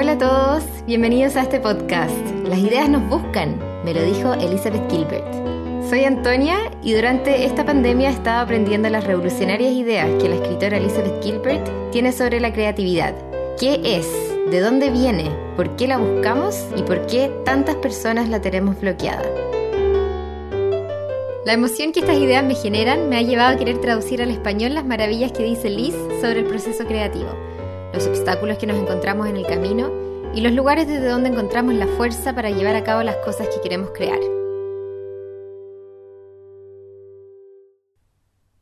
Hola a todos, bienvenidos a este podcast. Las ideas nos buscan, me lo dijo Elizabeth Gilbert. Soy Antonia y durante esta pandemia he estado aprendiendo las revolucionarias ideas que la escritora Elizabeth Gilbert tiene sobre la creatividad. ¿Qué es? ¿De dónde viene? ¿Por qué la buscamos? ¿Y por qué tantas personas la tenemos bloqueada? La emoción que estas ideas me generan me ha llevado a querer traducir al español las maravillas que dice Liz sobre el proceso creativo los obstáculos que nos encontramos en el camino y los lugares desde donde encontramos la fuerza para llevar a cabo las cosas que queremos crear.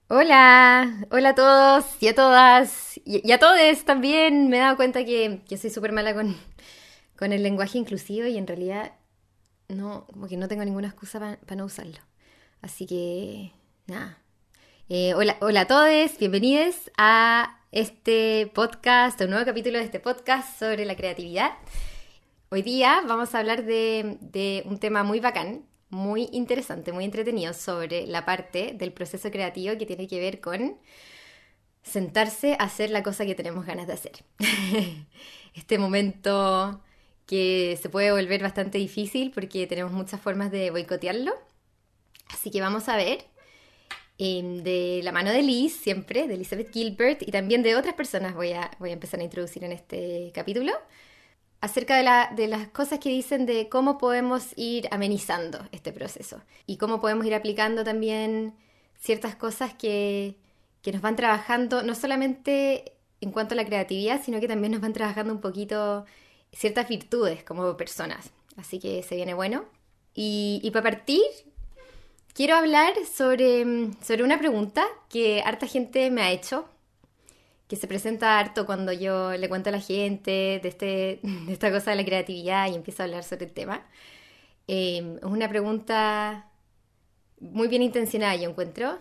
Hola, hola a todos y a todas y, a todos también. Me he dado cuenta que, que soy súper mala con, con el lenguaje inclusivo y en realidad no, como que no tengo ninguna excusa para no usarlo. Así que, nada. Eh, hola, hola a todos, bienvenidos a este podcast, un nuevo capítulo de este podcast sobre la creatividad. Hoy día vamos a hablar de, un tema muy bacán, muy interesante, muy entretenido sobre la parte del proceso creativo que tiene que ver con sentarse a hacer la cosa que tenemos ganas de hacer. este momento que se puede volver bastante difícil porque tenemos muchas formas de boicotearlo. Así que vamos a ver Em, de la mano de Liz, siempre, de Elizabeth Gilbert, y también de otras personas voy a, voy a empezar a introducir en este capítulo, acerca de, la, de las cosas que dicen de cómo podemos ir amenizando este proceso y cómo podemos ir aplicando también ciertas cosas que, que nos van trabajando, no solamente en cuanto a la creatividad, sino que también nos van trabajando un poquito ciertas virtudes como personas. Así que se viene bueno. Y, y para partir, Quiero hablar sobre, mm, sobre una pregunta que harta gente me ha hecho, que se presenta harto cuando yo le cuento a la gente de, este, de esta cosa de la creatividad y empiezo a hablar sobre el tema. Em, es una pregunta muy bien intencionada, yo encuentro.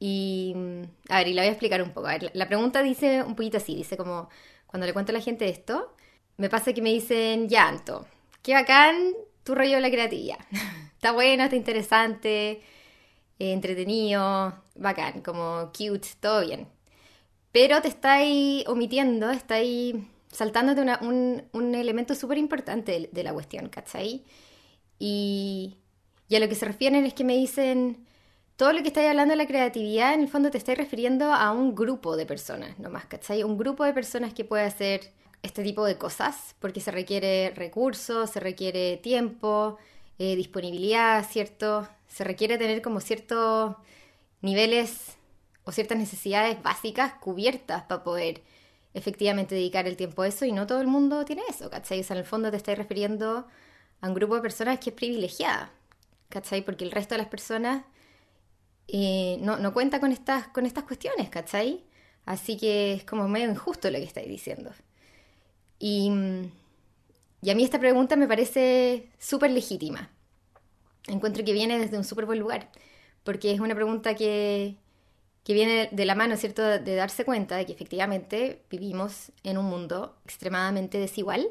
Y, mm, a ver, y la voy a explicar un poco. Ver, la pregunta dice un poquito así, dice como, cuando le cuento a la gente esto, me pasa que me dicen, ya, Anto, qué bacán tu rollo de la creatividad. está bueno, está interesante, eh, entretenido, bacán, como cute, todo bien. Pero te estáis omitiendo, estáis saltándote un, un, elemento súper importante de, la cuestión, ¿cachai? Y, y a lo que se refieren es que me dicen, todo lo que estáis hablando de la creatividad, en el fondo te estáis refiriendo a un grupo de personas, nomás, ¿cachai? Un grupo de personas que puede hacer este tipo de cosas, porque se requiere recursos, se requiere tiempo, eh, disponibilidad, ¿cierto? Se requiere tener como ciertos niveles o ciertas necesidades básicas cubiertas para poder efectivamente dedicar el tiempo a eso y no todo el mundo tiene eso, ¿cachai? O sea, en el fondo te estás refiriendo a un grupo de personas que es privilegiada, ¿cachai? Porque el resto de las personas eh, no, no, cuenta con estas, con estas cuestiones, ¿cachai? Así que es como medio injusto lo que estáis diciendo. Y a mí esta pregunta me parece súper legítima. Encuentro que viene desde un súper buen lugar, porque es una pregunta que, que viene de la mano, ¿cierto?, de darse cuenta de que efectivamente vivimos en un mundo extremadamente desigual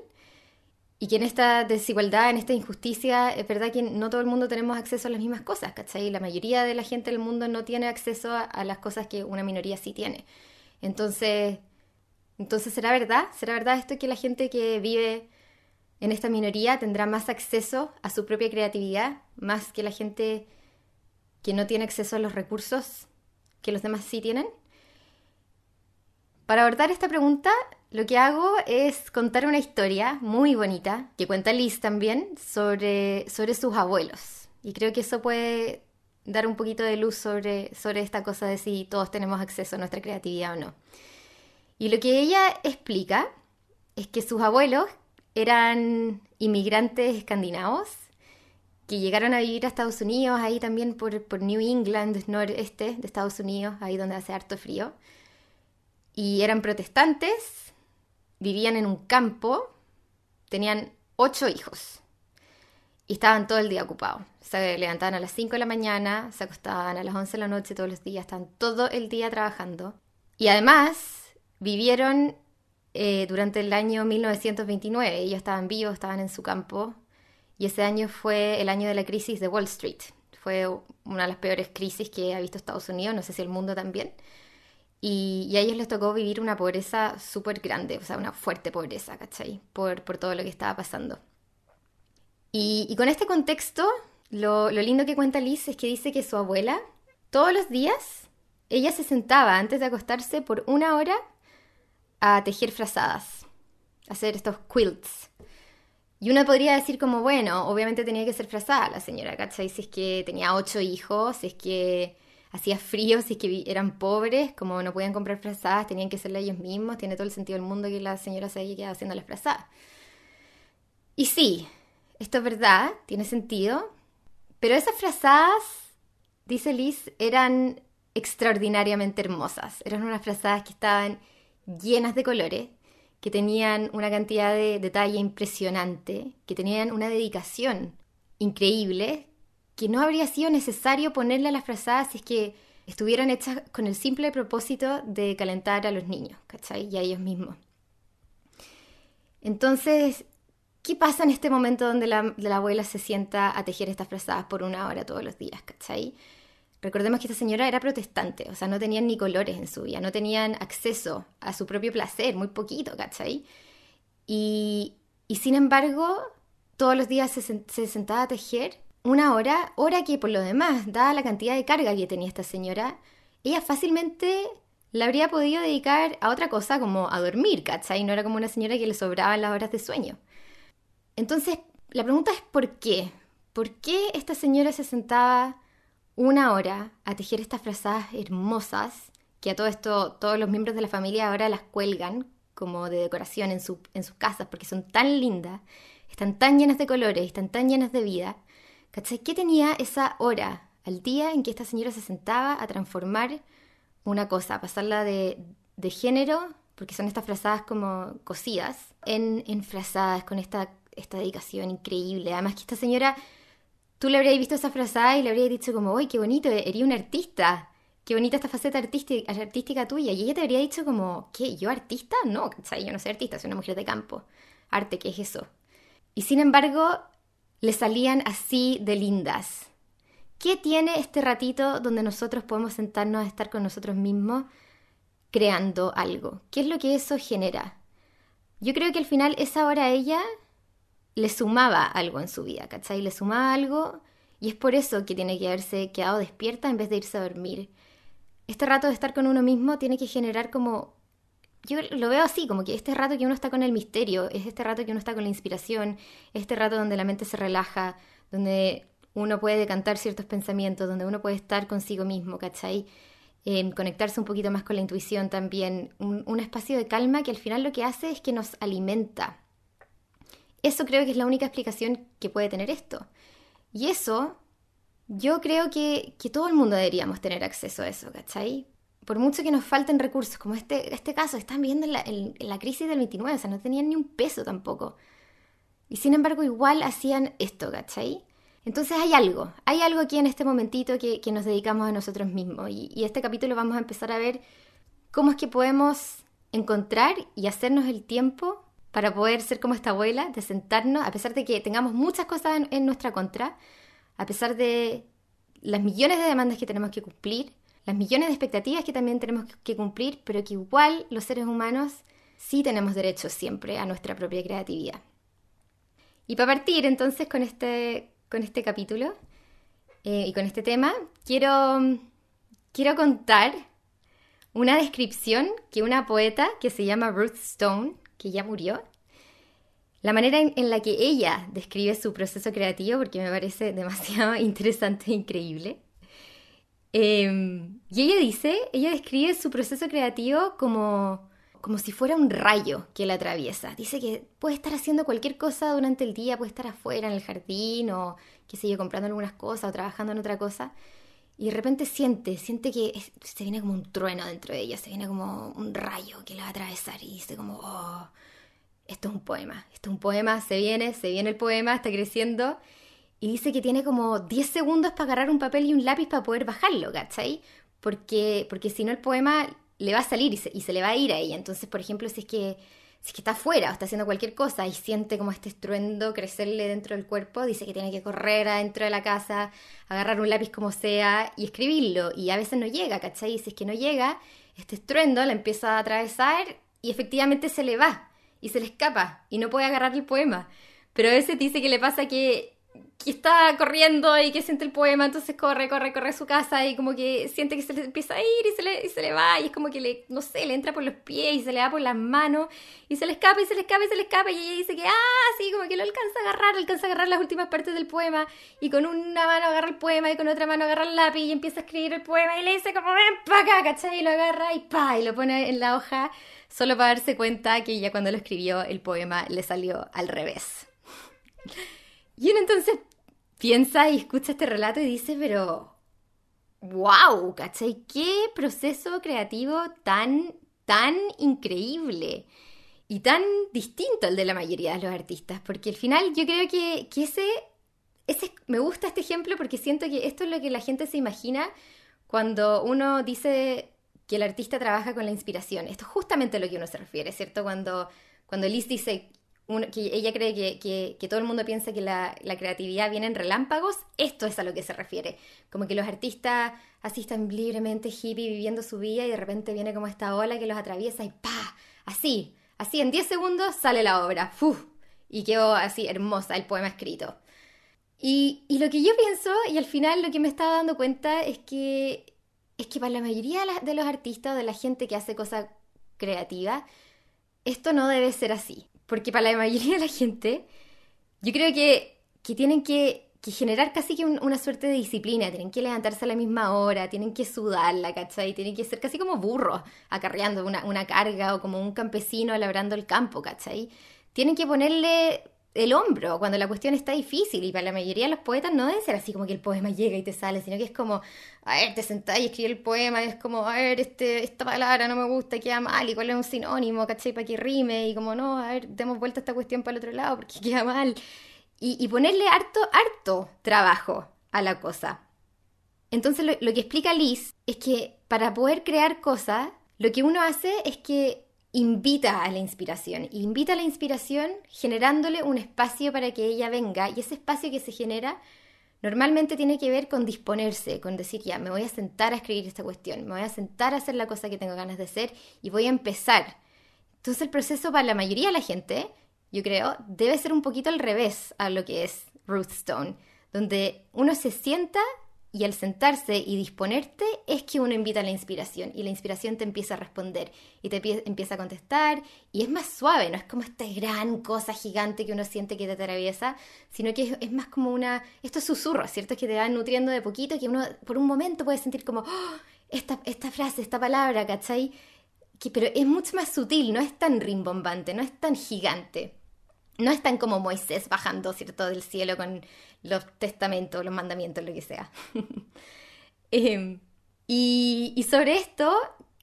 y que en esta desigualdad, en esta injusticia, es verdad que no todo el mundo tenemos acceso a las mismas cosas, ¿cachai? La mayoría de la gente del mundo no tiene acceso a, a las cosas que una minoría sí tiene. Entonces, entonces, ¿será verdad? ¿Será verdad esto que la gente que vive en esta minoría tendrá más acceso a su propia creatividad, más que la gente que no tiene acceso a los recursos que los demás sí tienen? Para abordar esta pregunta, lo que hago es contar una historia muy bonita, que cuenta Liz también, sobre, sobre sus abuelos. Y creo que eso puede dar un poquito de luz sobre, sobre esta cosa de si todos tenemos acceso a nuestra creatividad o no. Y lo que ella explica es que sus abuelos, eran inmigrantes escandinavos que llegaron a vivir a Estados Unidos, ahí también por, New England, noreste de Estados Unidos, ahí donde hace harto frío. Y eran protestantes, vivían en un campo, tenían ocho hijos y estaban todo el día ocupados. Se levantaban a las 5 de la mañana, se acostaban a las 11 de la noche todos los días, estaban todo el día trabajando. Y además vivieron eh, durante el año 1929. Ellos estaban vivos, estaban en su campo, y ese año fue el año de la crisis de Wall Street. Fue una de las peores crisis que ha visto Estados Unidos, no sé si el mundo también. Y, a ellos les tocó vivir una pobreza súper grande, o sea, una fuerte pobreza, ¿cachai? Por, por todo lo que estaba pasando. Y, con este contexto, lo, lo lindo que cuenta Liz es que dice que su abuela, todos los días, ella se sentaba antes de acostarse por una hora a tejer frazadas, hacer estos quilts. Y uno podría decir como, bueno, obviamente tenía que ser frazada la señora, ¿cachai? Si es que tenía ocho hijos, si es que hacía frío, si es que eran pobres, como no podían comprar frazadas, tenían que hacerla ellos mismos, tiene todo el sentido del mundo que la señora se haya quedado haciendo las frazadas. Y sí, esto es verdad, tiene sentido, pero esas frazadas, dice Liz, eran extraordinariamente hermosas. Eran unas frazadas que estaban llenas de colores, que tenían una cantidad de detalle impresionante, que tenían una dedicación increíble, que no habría sido necesario ponerle a las frazadas si es que estuvieran hechas con el simple propósito de calentar a los niños, ¿cachai? Y a ellos mismos. Entonces, ¿qué pasa en este momento donde la, la, abuela se sienta a tejer estas frazadas por una hora todos los días, ¿cachai? Recordemos que esta señora era protestante, o sea, no tenían ni colores en su vida, no tenían acceso a su propio placer, muy poquito, ¿cachai? Y, y sin embargo, todos los días se, se, sentaba a tejer una hora, hora que por lo demás, dada la cantidad de carga que tenía esta señora, ella fácilmente la habría podido dedicar a otra cosa como a dormir, ¿cachai? No era como una señora que le sobraban las horas de sueño. Entonces, la pregunta es ¿por qué? ¿Por qué esta señora se sentaba una hora a tejer estas frazadas hermosas, que a todo esto todos los miembros de la familia ahora las cuelgan como de decoración en, sus casas porque son tan lindas, están tan llenas de colores, están tan llenas de vida. ¿Qué tenía esa hora al día en que esta señora se sentaba a transformar una cosa, a pasarla de, género, porque son estas frazadas como cosidas, en, en con esta, esta dedicación increíble? Además que esta señora tú le habrías visto esa frase y le habrías dicho como, uy, qué bonito, eres un artista, qué bonita esta faceta artística, tuya. Y ella te habría dicho como, ¿qué? ¿Yo artista? No, yo no soy artista, soy una mujer de campo. Arte, ¿qué es eso? Y sin embargo, le salían así de lindas. ¿Qué tiene este ratito donde nosotros podemos sentarnos a estar con nosotros mismos creando algo? ¿Qué es lo que eso genera? Yo creo que al final esa hora ella le sumaba algo en su vida, ¿cachai? Le sumaba algo y es por eso que tiene que haberse quedado despierta en vez de irse a dormir. Este rato de estar con uno mismo tiene que generar como... Yo lo veo así, como que este rato que uno está con el misterio, es este rato que uno está con la inspiración, este rato donde la mente se relaja, donde uno puede decantar ciertos pensamientos, donde uno puede estar consigo mismo, ¿cachai? Eh, conectarse un poquito más con la intuición también, un espacio de calma que al final lo que hace es que nos alimenta, eso creo que es la única explicación que puede tener esto. Y eso, yo creo que, todo el mundo deberíamos tener acceso a eso, ¿cachai? Por mucho que nos falten recursos, como este, este caso, están viendo en la, crisis del 29, o sea, no tenían ni un peso tampoco. Y sin embargo, igual hacían esto, ¿cachai? Entonces hay algo, hay algo aquí en este momentito que, nos dedicamos a nosotros mismos. Y, y, este capítulo vamos a empezar a ver cómo es que podemos encontrar y hacernos el tiempo para poder ser como esta abuela, de sentarnos, a pesar de que tengamos muchas cosas en, nuestra contra, a pesar de las millones de demandas que tenemos que cumplir, las millones de expectativas que también tenemos que cumplir, pero que igual los seres humanos sí tenemos derecho siempre a nuestra propia creatividad. Y para partir entonces con este, con este capítulo eh, y con este tema, quiero, quiero contar una descripción que una poeta que se llama Ruth Stone que ya murió, la manera en, la que ella describe su proceso creativo, porque me parece demasiado interesante e increíble. Em, y ella dice, ella describe su proceso creativo como, como si fuera un rayo que la atraviesa. Dice que puede estar haciendo cualquier cosa durante el día, puede estar afuera en el jardín o, qué sé yo, comprando algunas cosas o trabajando en otra cosa. Y de repente siente, siente que se viene como un trueno dentro de ella, se viene como un rayo que la va a atravesar y dice como, oh, esto es un poema, esto es un poema, se viene, se viene el poema, está creciendo. Y dice que tiene como 10 segundos para agarrar un papel y un lápiz para poder bajarlo, ¿cachai? Porque, porque si no el poema le va a salir y se, y se le va a ir a ella. Entonces, por ejemplo, si es que si es que está afuera o está haciendo cualquier cosa y siente como este estruendo crecerle dentro del cuerpo, dice que tiene que correr adentro de la casa, agarrar un lápiz como sea y escribirlo. Y a veces no llega, ¿cachai? Y si es que no llega, este estruendo la empieza a atravesar y efectivamente se le va y se le escapa y no puede agarrar el poema. Pero a veces dice que le pasa que que está corriendo y que siente el poema, entonces corre, corre, corre a su casa y como que siente que se le empieza a ir y se le, y se le va y es como que le, no sé, le entra por los pies y se le va por las manos y se le escapa y se le escapa y se le escapa y ella dice que, ah, sí, como que lo alcanza a agarrar, alcanza a agarrar las últimas partes del poema y con una mano agarra el poema y con otra mano agarra el lápiz y empieza a escribir el poema y le dice como, ven para acá, ¿cachai? Y lo agarra y pa, y lo pone en la hoja solo para darse cuenta que ya cuando lo escribió el poema le salió al revés. Y uno entonces piensa y escucha este relato y dice, pero, wow, ¿cachai? ¿Qué proceso creativo tan, tan increíble? Y tan distinto al de la mayoría de los artistas, porque al final yo creo que, que ese, ese, me gusta este ejemplo porque siento que esto es lo que la gente se imagina cuando uno dice que el artista trabaja con la inspiración. Esto es justamente a lo que uno se refiere, ¿cierto? Cuando, cuando Liz dice, ella cree que, todo el mundo piensa que la, creatividad viene en relámpagos, esto es a lo que se refiere. Como que los artistas así están libremente hippie viviendo su vida y de repente viene como esta ola que los atraviesa y ¡pa! Así, así en 10 segundos sale la obra. ¡Fuf! Y quedó así hermosa el poema escrito. Y, y, lo que yo pienso, y al final lo que me estaba dando cuenta es que, es que para la mayoría de los artistas o de la gente que hace cosas creativas, esto no debe ser así. Porque para la mayoría de la gente, yo creo que, tienen que, generar casi que una suerte de disciplina, tienen que levantarse a la misma hora, tienen que sudarla, ¿cachai? Tienen que ser casi como burros acarreando una, una carga o como un campesino labrando el campo, ¿cachai? Tienen que ponerle el hombro cuando la cuestión está difícil y para la mayoría de los poetas no debe ser así como que el poema llega y te sale, sino que es como, a ver, te sentás y escribes el poema y es como, a ver, este, esta palabra no me gusta, queda mal y cuál es un sinónimo, ¿cachai? Para que rime y como, no, a ver, demos vuelta esta cuestión para el otro lado porque queda mal. Y, ponerle harto, harto trabajo a la cosa. Entonces lo, lo que explica Liz es que para poder crear cosas, lo que uno hace es que invita a la inspiración. Invita a la inspiración generándole un espacio para que ella venga y ese espacio que se genera normalmente tiene que ver con disponerse, con decir, ya, me voy a sentar a escribir esta cuestión, me voy a sentar a hacer la cosa que tengo ganas de hacer y voy a empezar. Entonces el proceso para la mayoría de la gente, yo creo, debe ser un poquito al revés a lo que es Ruth Stone, donde uno se sienta y al sentarse y disponerte es que uno invita a la inspiración y la inspiración te empieza a responder y te empieza a contestar y es más suave, no es como esta gran cosa gigante que uno siente que te atraviesa, sino que es, más como una, estos susurros, ¿cierto? Que te van nutriendo de poquito, que uno por un momento puede sentir como, oh, esta, esta frase, esta palabra, ¿cachai? Que, pero es mucho más sutil, no es tan rimbombante, no es tan gigante. No es tan como Moisés bajando, ¿cierto?, del cielo con los testamentos, los mandamientos, lo que sea. Em, y, sobre esto,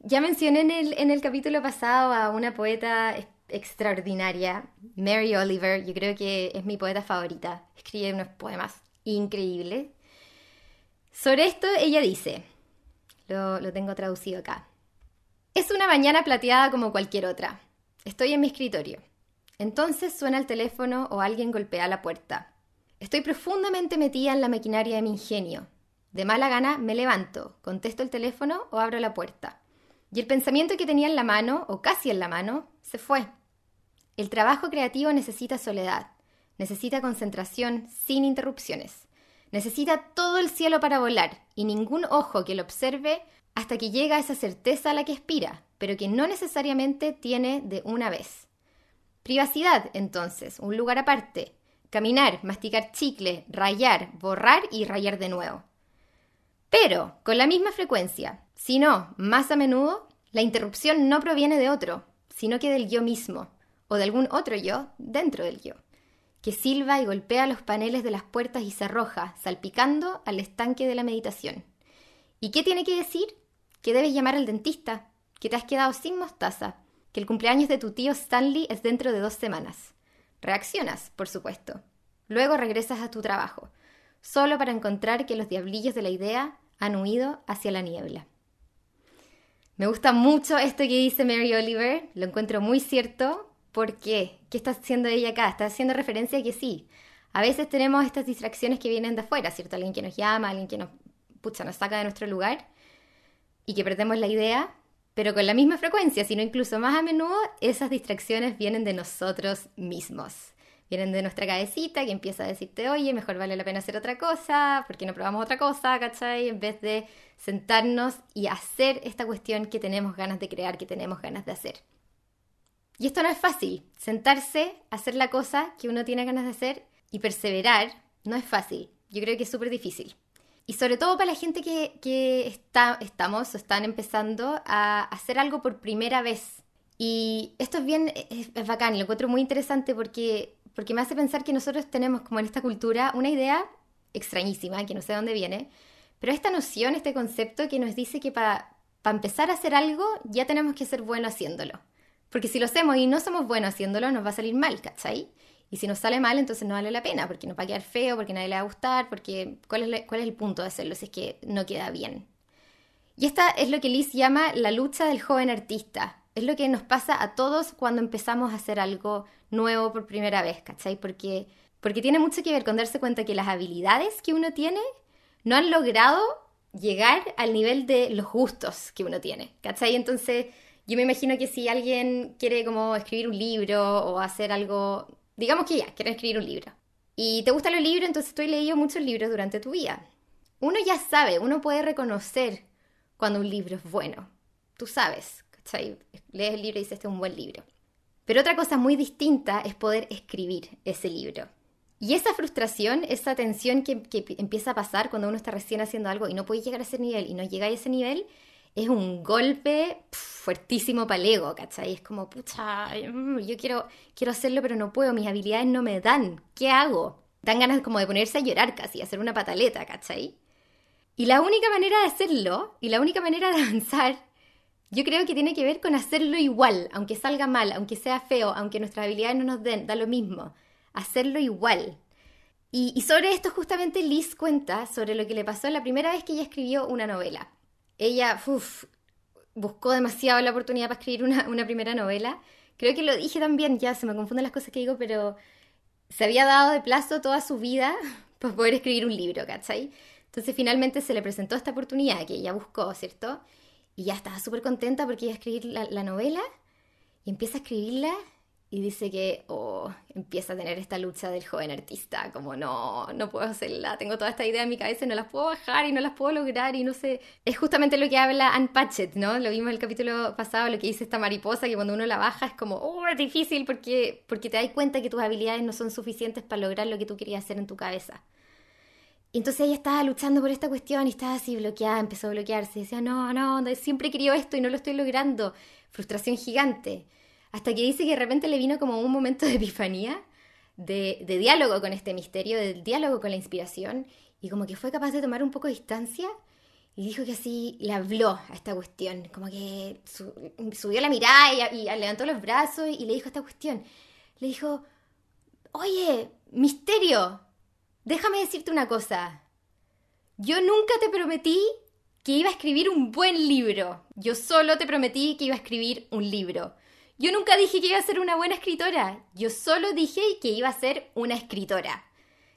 ya mencioné en el, en el capítulo pasado a una poeta extraordinaria, Mary Oliver, yo creo que es mi poeta favorita, escribe unos poemas increíbles. Sobre esto ella dice, lo, lo tengo traducido acá, es una mañana plateada como cualquier otra. Estoy en mi escritorio. Entonces suena el teléfono o alguien golpea la puerta. Estoy profundamente metida en la maquinaria de mi ingenio. De mala gana me levanto, contesto el teléfono o abro la puerta. Y el pensamiento que tenía en la mano, o casi en la mano, se fue. El trabajo creativo necesita soledad, necesita concentración sin interrupciones, necesita todo el cielo para volar y ningún ojo que lo observe hasta que llega esa certeza a la que aspira, pero que no necesariamente tiene de una vez. Privacidad, entonces, un lugar aparte, caminar, masticar chicle, rayar, borrar y rayar de nuevo. Pero con la misma frecuencia, si no, más a menudo, la interrupción no proviene de otro, sino que del yo mismo, o de algún otro yo dentro del yo, que silba y golpea los paneles de las puertas y se arroja, salpicando al estanque de la meditación. ¿Y qué tiene que decir? Que debes llamar al dentista, que te has quedado sin mostaza, el cumpleaños de tu tío Stanley es dentro de dos semanas, Reaccionas, por supuesto. Luego regresas a tu trabajo, solo para encontrar que los diablillos de la idea han huido hacia la niebla. Me gusta mucho esto que dice Mary Oliver, lo encuentro muy cierto. ¿Por qué? ¿Qué está haciendo ella acá? Está haciendo referencia a que sí. A veces tenemos estas distracciones que vienen de afuera, ¿cierto? Alguien que nos llama, alguien que nos, pucha, nos saca de nuestro lugar y que perdemos la idea, pero con la misma frecuencia, sino incluso más a menudo, esas distracciones vienen de nosotros mismos. Vienen de nuestra cabecita que empieza a decirte, oye, mejor vale la pena hacer otra cosa, porque no probamos otra cosa, ¿cachai? En vez de sentarnos y hacer esta cuestión que tenemos ganas de crear, que tenemos ganas de hacer. Y esto no es fácil. Sentarse, hacer la cosa que uno tiene ganas de hacer y perseverar no es fácil. Yo creo que es súper difícil. Y sobre todo para la gente que, está, estamos o están empezando a hacer algo por primera vez. Y esto es bien, es, es bacán, lo encuentro muy interesante porque, porque me hace pensar que nosotros tenemos como en esta cultura una idea extrañísima, que no sé de dónde viene, pero esta noción, este concepto que nos dice que para empezar a hacer algo ya tenemos que ser buenos haciéndolo. Porque si lo hacemos y no somos buenos haciéndolo, nos va a salir mal, ¿cachai? Y si nos sale mal, entonces no vale la pena, porque nos va a quedar feo, porque nadie le va a gustar, porque ¿cuál es, cuál es el punto de hacerlo si es que no queda bien? Y esta es lo que Liz llama la lucha del joven artista. Es lo que nos pasa a todos cuando empezamos a hacer algo nuevo por primera vez, ¿cachai? Porque, porque tiene mucho que ver con darse cuenta que las habilidades que uno tiene no han logrado llegar al nivel de los gustos que uno tiene, ¿cachai? Entonces yo me imagino que si alguien quiere como escribir un libro o hacer algo, digamos que ya, quiere escribir un libro. Y te gustan los libros, entonces tú has leído muchos libros durante tu vida. Uno ya sabe, uno puede reconocer cuando un libro es bueno. Tú sabes, ¿cachai? Lees el libro y dices, este es un buen libro. Pero otra cosa muy distinta es poder escribir ese libro. Y esa frustración, esa tensión que, empieza a pasar cuando uno está recién haciendo algo y no puede llegar a ese nivel y no llega a ese nivel, es un golpe fuertísimo para el ego, ¿cachai? Es como, pucha, mm, yo quiero, quiero hacerlo, pero no puedo, mis habilidades no me dan, ¿qué hago? Dan ganas como de ponerse a llorar casi, hacer una pataleta, ¿cachai? Y la única manera de hacerlo, y la única manera de avanzar, yo creo que tiene que ver con hacerlo igual, aunque salga mal, aunque sea feo, aunque nuestras habilidades no nos den, da lo mismo, hacerlo igual. Y, y sobre esto justamente Liz cuenta sobre lo que le pasó la primera vez que ella escribió una novela ella buscó demasiado la oportunidad para escribir una, primera novela. Creo que lo dije también, ya se me confunden las cosas que digo, pero se había dado de plazo toda su vida para poder escribir un libro, ¿cachai? Entonces finalmente se le presentó esta oportunidad que ella buscó, ¿cierto? Y ya estaba súper contenta porque iba a escribir la, la novela y empieza a escribirla y dice que oh, empieza a tener esta lucha del joven artista, como no, no puedo hacerla, tengo toda esta idea en mi cabeza y no las puedo bajar y no las puedo lograr y no sé. Es justamente lo que habla Anne Patchett, ¿no? Lo vimos en el capítulo pasado, lo que dice esta mariposa, que cuando uno la baja es como, oh, es difícil porque, porque te das cuenta que tus habilidades no son suficientes para lograr lo que tú querías hacer en tu cabeza. Y entonces ella estaba luchando por esta cuestión y estaba así bloqueada, empezó a bloquearse, decía, no, no, siempre he esto y no lo estoy logrando. Frustración gigante. Hasta que dice que de repente le vino como un momento de epifanía, de, diálogo con este misterio, de diálogo con la inspiración, y como que fue capaz de tomar un poco de distancia y dijo que así le habló a esta cuestión, como que subió la mirada y, levantó los brazos y le dijo esta cuestión. Le dijo, oye, misterio, déjame decirte una cosa. Yo nunca te prometí que iba a escribir un buen libro. Yo solo te prometí que iba a escribir un libro. Yo nunca dije que iba a ser una buena escritora. Yo solo dije que iba a ser una escritora.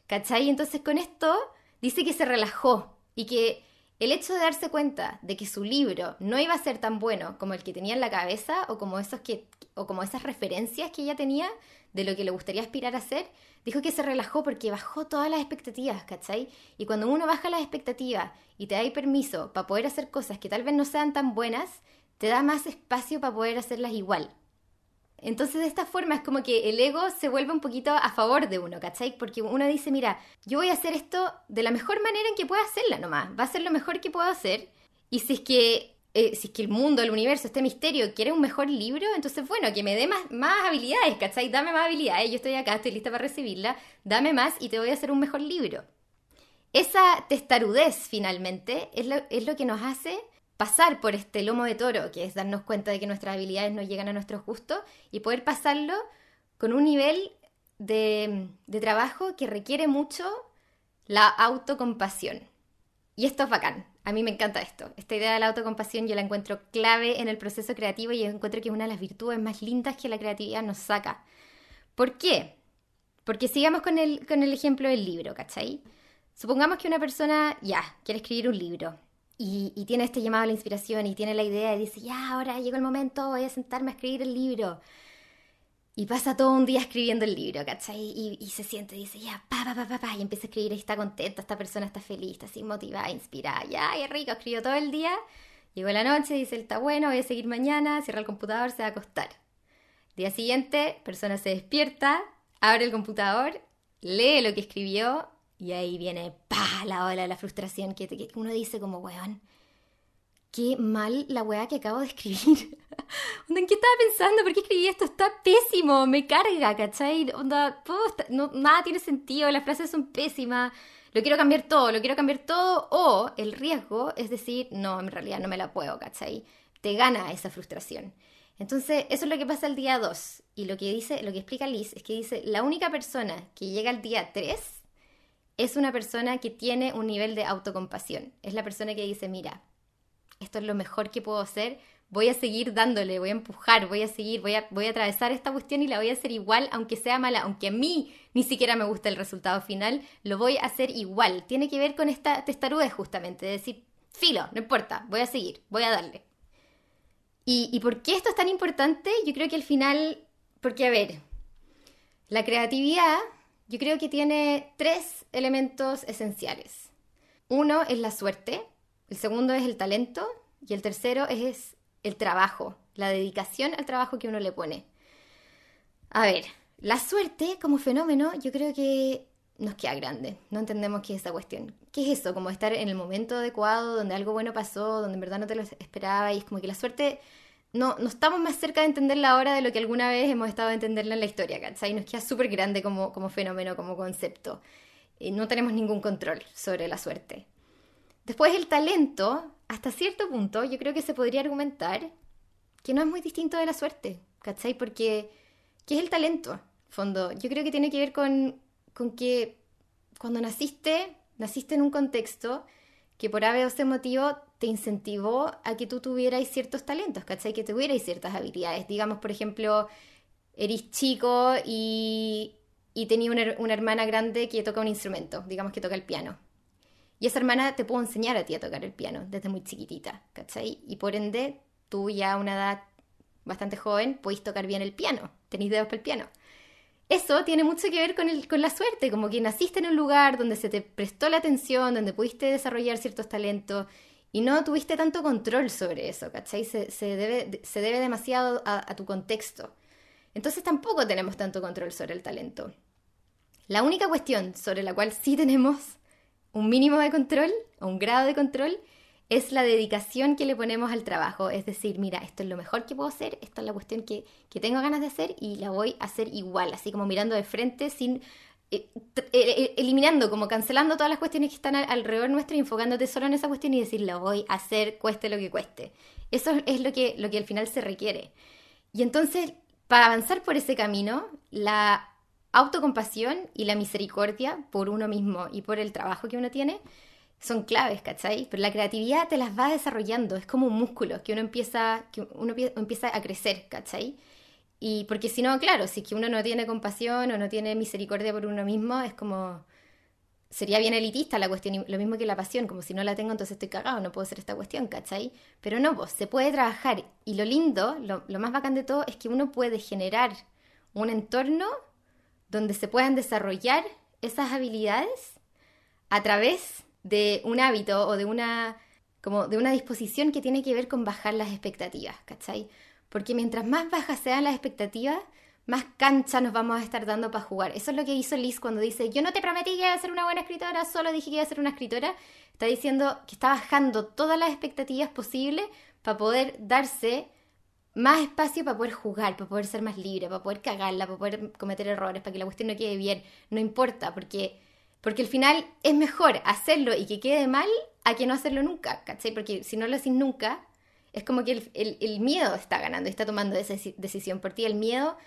¿Cachai? Entonces con esto dice que se relajó y que el hecho de darse cuenta de que su libro no iba a ser tan bueno como el que tenía en la cabeza o como, esas referencias que ella tenía de lo que le gustaría aspirar a ser, dijo que se relajó porque bajó todas las expectativas, ¿cachai? Y cuando uno baja las expectativas y te da permiso para poder hacer cosas que tal vez no sean tan buenas, te da más espacio para poder hacerlas igual. Entonces de esta forma es como que el ego se vuelve un poquito a favor de uno, ¿cachai? Porque uno dice, mira, yo voy a hacer esto de la mejor manera en que pueda hacerla nomás, va a ser lo mejor que puedo hacer. Y si es que, eh, si es que el mundo, el universo, este misterio quiere un mejor libro, entonces bueno, que me dé más, más habilidades, ¿cachai? Dame más habilidades, yo estoy acá, estoy lista para recibirla, dame más y te voy a hacer un mejor libro. Esa testarudez finalmente es lo, es lo que nos hace pasar por este lomo de toro, que es darnos cuenta de que nuestras habilidades no llegan a nuestros gustos, y poder pasarlo con un nivel de, trabajo que requiere mucho la autocompasión. Y esto es bacán. A mí me encanta esto. Esta idea de la autocompasión yo la encuentro clave en el proceso creativo y encuentro que es una de las virtudes más lindas que la creatividad nos saca. ¿Por qué? Porque sigamos con el, con el ejemplo del libro, ¿cachai? Supongamos que una persona ya quiere escribir un libro y, tiene este llamado a la inspiración y tiene la idea y dice, ya, ahora llegó el momento, voy a sentarme a escribir el libro. Y pasa todo un día escribiendo el libro, ¿cachai? Y, se siente, dice, ya, pa, pa, pa, pa, pa, y empieza a escribir y está contenta, esta persona está feliz, está así motivada, inspirada, ya, es rico, escribió todo el día. Llegó la noche, dice, está bueno, voy a seguir mañana, cierra el computador, se va a acostar. Día siguiente, persona se despierta, abre el computador, lee lo que escribió y ahí viene, pa, la ola de la frustración que, uno dice como, weón, qué mal la weá que acabo de escribir. ¿En qué estaba pensando? ¿Por qué escribí esto? Está pésimo, me carga, ¿cachai? Onda, no, nada tiene sentido, las frases son pésimas, lo quiero cambiar todo, lo quiero cambiar todo, o el riesgo es decir, no, en realidad no me la puedo, ¿cachai? Te gana esa frustración. Entonces, eso es lo que pasa el día 2. Y lo que dice, lo que explica Liz es que dice, la única persona que llega al día 3 es una persona que tiene un nivel de autocompasión. Es la persona que dice, mira, esto es lo mejor que puedo hacer, voy a seguir dándole, voy a empujar, voy a seguir, voy a, voy a atravesar esta cuestión y la voy a hacer igual, aunque sea mala, aunque a mí ni siquiera me gusta el resultado final, lo voy a hacer igual. Tiene que ver con esta testarudez justamente, de decir, filo, no importa, voy a seguir, voy a darle. ¿Y, ¿Y por qué esto es tan importante? Yo creo que al final, porque a ver, la creatividad yo creo que tiene tres elementos esenciales. Uno es la suerte, el segundo es el talento y el tercero es el trabajo, la dedicación al trabajo que uno le pone. A ver, la suerte como fenómeno yo creo que nos queda grande, no entendemos qué es esa cuestión. ¿Qué es eso? Como estar en el momento adecuado, donde algo bueno pasó, donde en verdad no te lo esperaba y es como que la suerte no, estamos más cerca de entenderla ahora de lo que alguna vez hemos estado de entenderla en la historia, ¿cachai? Nos queda súper grande como, como fenómeno, como concepto. Y no tenemos ningún control sobre la suerte. Después el talento, hasta cierto punto, yo creo que se podría argumentar que no es muy distinto de la suerte, ¿cachai? Porque, ¿qué es el talento? Fondo, yo creo que tiene que ver con, con que cuando naciste, naciste en un contexto que por haber ese motivo te incentivó a que tú tuvieras ciertos talentos, ¿cachai? Que tuvierais ciertas habilidades. Digamos, por ejemplo, eres chico y, y tenía una, hermana grande que toca un instrumento, digamos que toca el piano. Y esa hermana te pudo enseñar a ti a tocar el piano desde muy chiquitita, ¿cachai? Y por ende, tú ya a una edad bastante joven podéis tocar bien el piano, tenéis dedos para el piano eso tiene mucho que ver con, el, con la suerte, como que naciste en un lugar donde se te prestó la atención, donde pudiste desarrollar ciertos talentos y no tuviste tanto control sobre eso, ¿cachai? Se, debe, se debe demasiado a, tu contexto. Entonces tampoco tenemos tanto control sobre el talento. La única cuestión sobre la cual sí tenemos un mínimo de control, o un grado de control, es la dedicación que le ponemos al trabajo. Es decir, mira, esto es lo mejor que puedo hacer, esta es la cuestión que, tengo ganas de hacer y la voy a hacer igual, así como mirando de frente, sin eliminando, como cancelando todas las cuestiones que están alrededor nuestro y enfocándote solo en esa cuestión y decir, la voy a hacer, cueste lo que cueste. Eso es lo que, lo que al final se requiere. Y entonces, para avanzar por ese camino, la autocompasión y la misericordia por uno mismo y por el trabajo que uno tiene, son claves, ¿cachai? Pero la creatividad te las va desarrollando, es como un músculo que uno empieza, que uno empieza a crecer, ¿cachai? Y porque si no, claro, si es que uno no tiene compasión o no tiene misericordia por uno mismo, es como, sería bien elitista la cuestión, lo mismo que la pasión, como si no la tengo, entonces estoy cagado, no puedo hacer esta cuestión, ¿cachai? Pero no, pues se puede trabajar. Y lo lindo, lo, más bacán de todo, es que uno puede generar un entorno donde se puedan desarrollar esas habilidades a través de un hábito o de una, como de una disposición que tiene que ver con bajar las expectativas, ¿cachai? Porque mientras más bajas sean las expectativas, más cancha nos vamos a estar dando para jugar. Eso es lo que hizo Liz cuando dice, yo no te prometí que iba a ser una buena escritora, solo dije que iba a ser una escritora. Está diciendo que está bajando todas las expectativas posibles para poder darse más espacio para poder jugar, para poder ser más libre, para poder cagarla, para poder cometer errores, para que la cuestión no quede bien. No importa, porque porque al final es mejor hacerlo y que quede mal a que no hacerlo nunca. Porque si no lo haces nunca, es como que el, miedo está ganando y está tomando esa decisión por ti, el miedo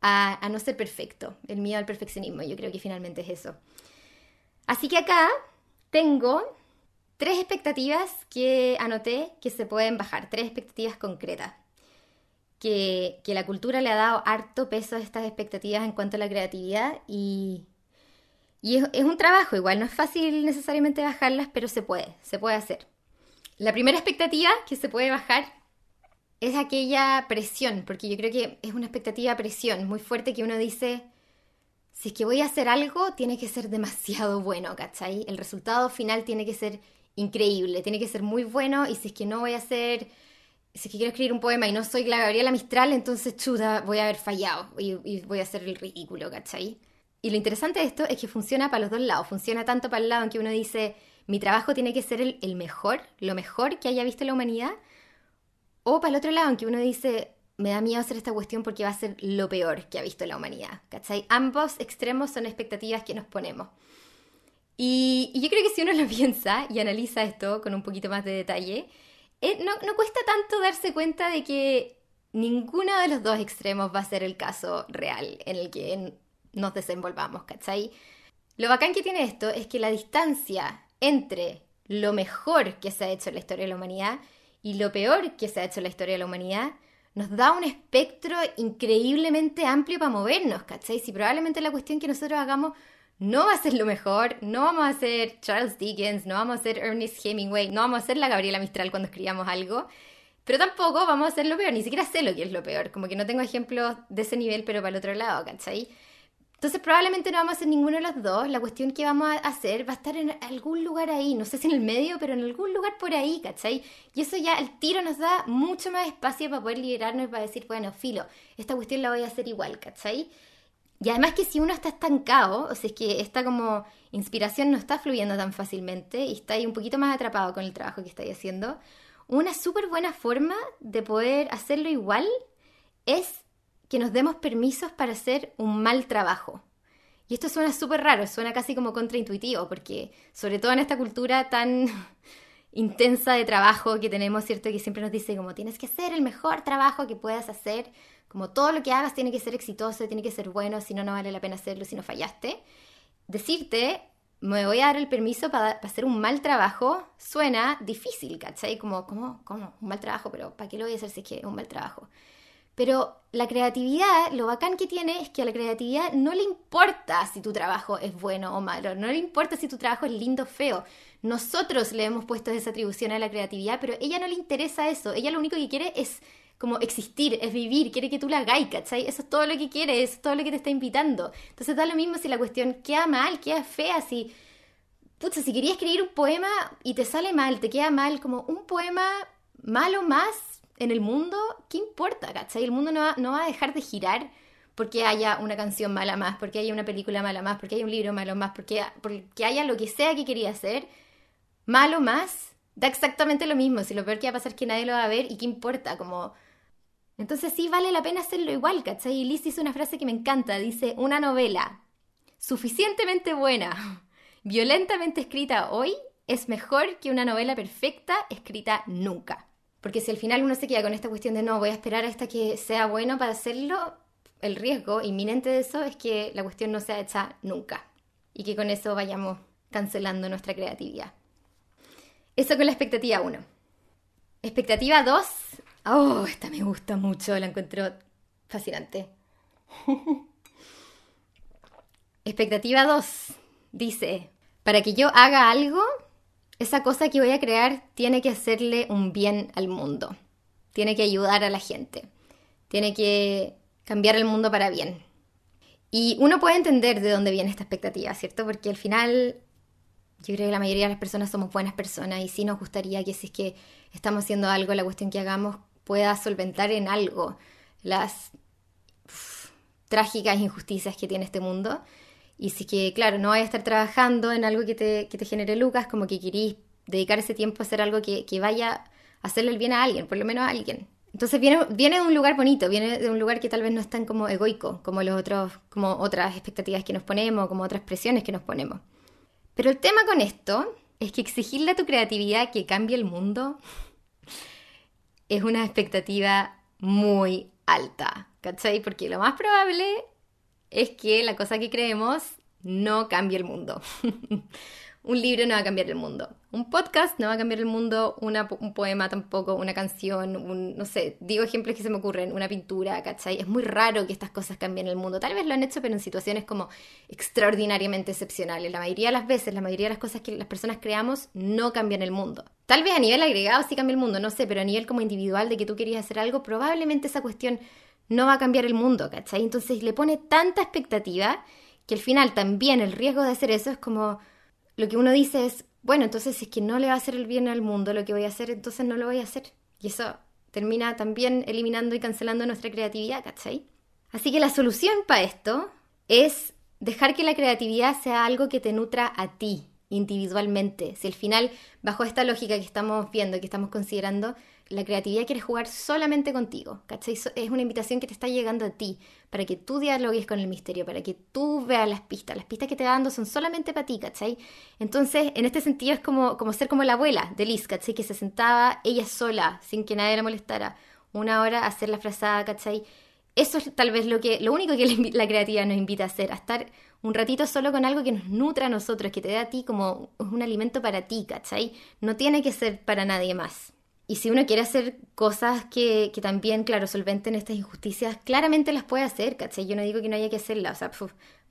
a, no ser perfecto, el miedo al perfeccionismo, yo creo que finalmente es eso. Así que acá tengo tres expectativas que anoté que se pueden bajar, tres expectativas concretas. Que, la cultura le ha dado harto peso a estas expectativas en cuanto a la creatividad y, y es, un trabajo, igual no es fácil necesariamente bajarlas, pero se puede, se puede hacer. La primera expectativa que se puede bajar es aquella presión, porque yo creo que es una expectativa presión muy fuerte que uno dice, si es que voy a hacer algo, tiene que ser demasiado bueno, ¿cachai? El resultado final tiene que ser increíble, tiene que ser muy bueno y si es que no voy a hacer, si es que quiero escribir un poema y no soy la Gabriela Mistral, entonces chuda, voy a haber fallado y, voy a hacer el ridículo, ¿cachai? Y lo interesante de esto es que funciona para los dos lados, funciona tanto para el lado en que uno dice, mi trabajo tiene que ser el, mejor, lo mejor que haya visto la humanidad, o para el otro lado en que uno dice, me da miedo hacer esta cuestión porque va a ser lo peor que ha visto la humanidad. ¿Cachai? Ambos extremos son expectativas que nos ponemos. Y, yo creo que si uno lo piensa y analiza esto con un poquito más de detalle, eh, no, no cuesta tanto darse cuenta de que ninguno de los dos extremos va a ser el caso real en el que nos desenvolvamos, ¿cachai? Lo bacán que tiene esto es que la distancia entre lo mejor que se ha hecho en la historia de la humanidad y lo peor que se ha hecho en la historia de la humanidad nos da un espectro increíblemente amplio para movernos, ¿cachai? Si probablemente la cuestión que nosotros hagamos no va a ser lo mejor, no vamos a ser Charles Dickens, no vamos a ser Ernest Hemingway, no vamos a ser la Gabriela Mistral cuando escribamos algo, pero tampoco vamos a hacer lo peor, ni siquiera sé lo que es lo peor, como que no tengo ejemplos de ese nivel, pero para el otro lado, ¿cachai? Entonces probablemente no vamos a hacer ninguno de los dos. La cuestión que vamos a hacer va a estar en algún lugar ahí, no sé si en el medio, pero en algún lugar por ahí, ¿cachai? Y eso ya, el tiro nos da mucho más espacio para poder liberarnos y para decir, bueno, filo, esta cuestión la voy a hacer igual, ¿cachai? Y además que si uno está estancado, o sea, es que esta como inspiración no está fluyendo tan fácilmente y está ahí un poquito más atrapado con el trabajo que estáis haciendo, una súper buena forma de poder hacerlo igual es que nos demos permisos para hacer un mal trabajo. Y esto suena súper raro, suena casi como contraintuitivo, porque sobre todo en esta cultura tan intensa de trabajo que tenemos, ¿cierto? Que siempre nos dice como tienes que hacer el mejor trabajo que puedas hacer, como todo lo que hagas tiene que ser exitoso, tiene que ser bueno, si no, no vale la pena hacerlo si no fallaste. Decirte, me voy a dar el permiso para, hacer un mal trabajo, suena difícil, ¿cachai? Como, ¿cómo? ¿Cómo? Un mal trabajo, pero ¿para qué lo voy a hacer si es que es un mal trabajo? Pero la creatividad, lo bacán que tiene es que a la creatividad no le importa si tu trabajo es bueno o malo, no le importa si tu trabajo es lindo o feo. Nosotros le hemos puesto esa atribución a la creatividad, pero ella no le interesa eso. Ella lo único que quiere es como existir, es vivir, quiere que tú la hagáis, ¿cachai? Eso es todo lo que quiere, es todo lo que te está invitando. Entonces da lo mismo si la cuestión queda mal, queda fea, si... Pucha, si querías escribir un poema y te sale mal, te queda mal, como un poema malo más en el mundo, ¿qué importa? ¿Cachai? El mundo no va, a dejar de girar porque haya una canción mala más, porque haya una película mala más, porque haya un libro malo más, porque, porque haya lo que sea que quería hacer, malo más, da exactamente lo mismo. Si lo peor que va a pasar es que nadie lo va a ver y qué importa, como... Entonces sí vale la pena hacerlo igual, ¿cachai? Y Liz hizo una frase que me encanta, dice, una novela suficientemente buena, violentamente escrita hoy, es mejor que una novela perfecta escrita nunca. Porque si al final uno se queda con esta cuestión de no, voy a esperar hasta que sea bueno para hacerlo, el riesgo inminente de eso es que la cuestión no sea hecha nunca y que con eso vayamos cancelando nuestra creatividad. Eso con la expectativa 1. Expectativa 2. Oh, esta me gusta mucho, la encuentro fascinante. expectativa 2 dice, para que yo haga algo, esa cosa que voy a crear tiene que hacerle un bien al mundo, tiene que ayudar a la gente, tiene que cambiar el mundo para bien. Y uno puede entender de dónde viene esta expectativa, ¿cierto? Porque al final yo creo que la mayoría de las personas somos buenas personas y sí nos gustaría que si es que estamos haciendo algo, la cuestión que hagamos pueda solventar en algo las trágicas injusticias que tiene este mundo. Y si que, claro, no vaya a estar trabajando en algo que te, que te genere lucas, como que querís dedicar ese tiempo a hacer algo que, que, vaya a hacerle el bien a alguien, por lo menos a alguien. Entonces viene, viene de un lugar bonito, viene de un lugar que tal vez no es tan como egoico, como los otros, como otras expectativas que nos ponemos, como otras presiones que nos ponemos. Pero el tema con esto es que exigirle a tu creatividad que cambie el mundo es una expectativa muy alta, ¿cachai? Porque lo más probable es que la cosa que creemos no cambie el mundo. Un libro no va a cambiar el mundo. Un podcast no va a cambiar el mundo. un poema tampoco. Una canción. Un, no sé, digo ejemplos que se me ocurren. Una pintura, ¿cachai? Es muy raro que estas cosas cambien el mundo. Tal vez lo han hecho, pero en situaciones como extraordinariamente excepcionales. La mayoría de las veces, la mayoría de las cosas que las personas creamos no cambian el mundo. Tal vez a nivel agregado sí cambia el mundo, no sé, pero a nivel como individual de que tú querías hacer algo, probablemente esa cuestión no va a cambiar el mundo, ¿cachai? Entonces le pone tanta expectativa que al final también el riesgo de hacer eso es como lo que uno dice es, bueno, entonces si es que no le va a hacer el bien al mundo lo que voy a hacer, entonces no lo voy a hacer. Y eso termina también eliminando y cancelando nuestra creatividad, ¿cachai? Así que la solución para esto es dejar que la creatividad sea algo que te nutra a ti individualmente. Si al final, bajo esta lógica que estamos viendo, que estamos considerando, la creatividad quiere jugar solamente contigo, ¿cachai? Es una invitación que te está llegando a ti, para que tú dialogues con el misterio, para que tú veas las pistas. Las pistas que te va dando son solamente para ti, ¿cachai? Entonces, en este sentido es como, como ser como la abuela de Liz, ¿cachai? Que se sentaba ella sola, sin que nadie la molestara, una hora a hacer la frazada, ¿cachai? Eso es tal vez lo, que, lo único que la creatividad nos invita a hacer, a estar un ratito solo con algo que nos nutra a nosotros, que te dé a ti como un alimento para ti, ¿cachai? No tiene que ser para nadie más. Y si uno quiere hacer cosas que, que, también, claro, solventen estas injusticias, claramente las puede hacer, ¿cachai? Yo no digo que no haya que hacerlas, o sea,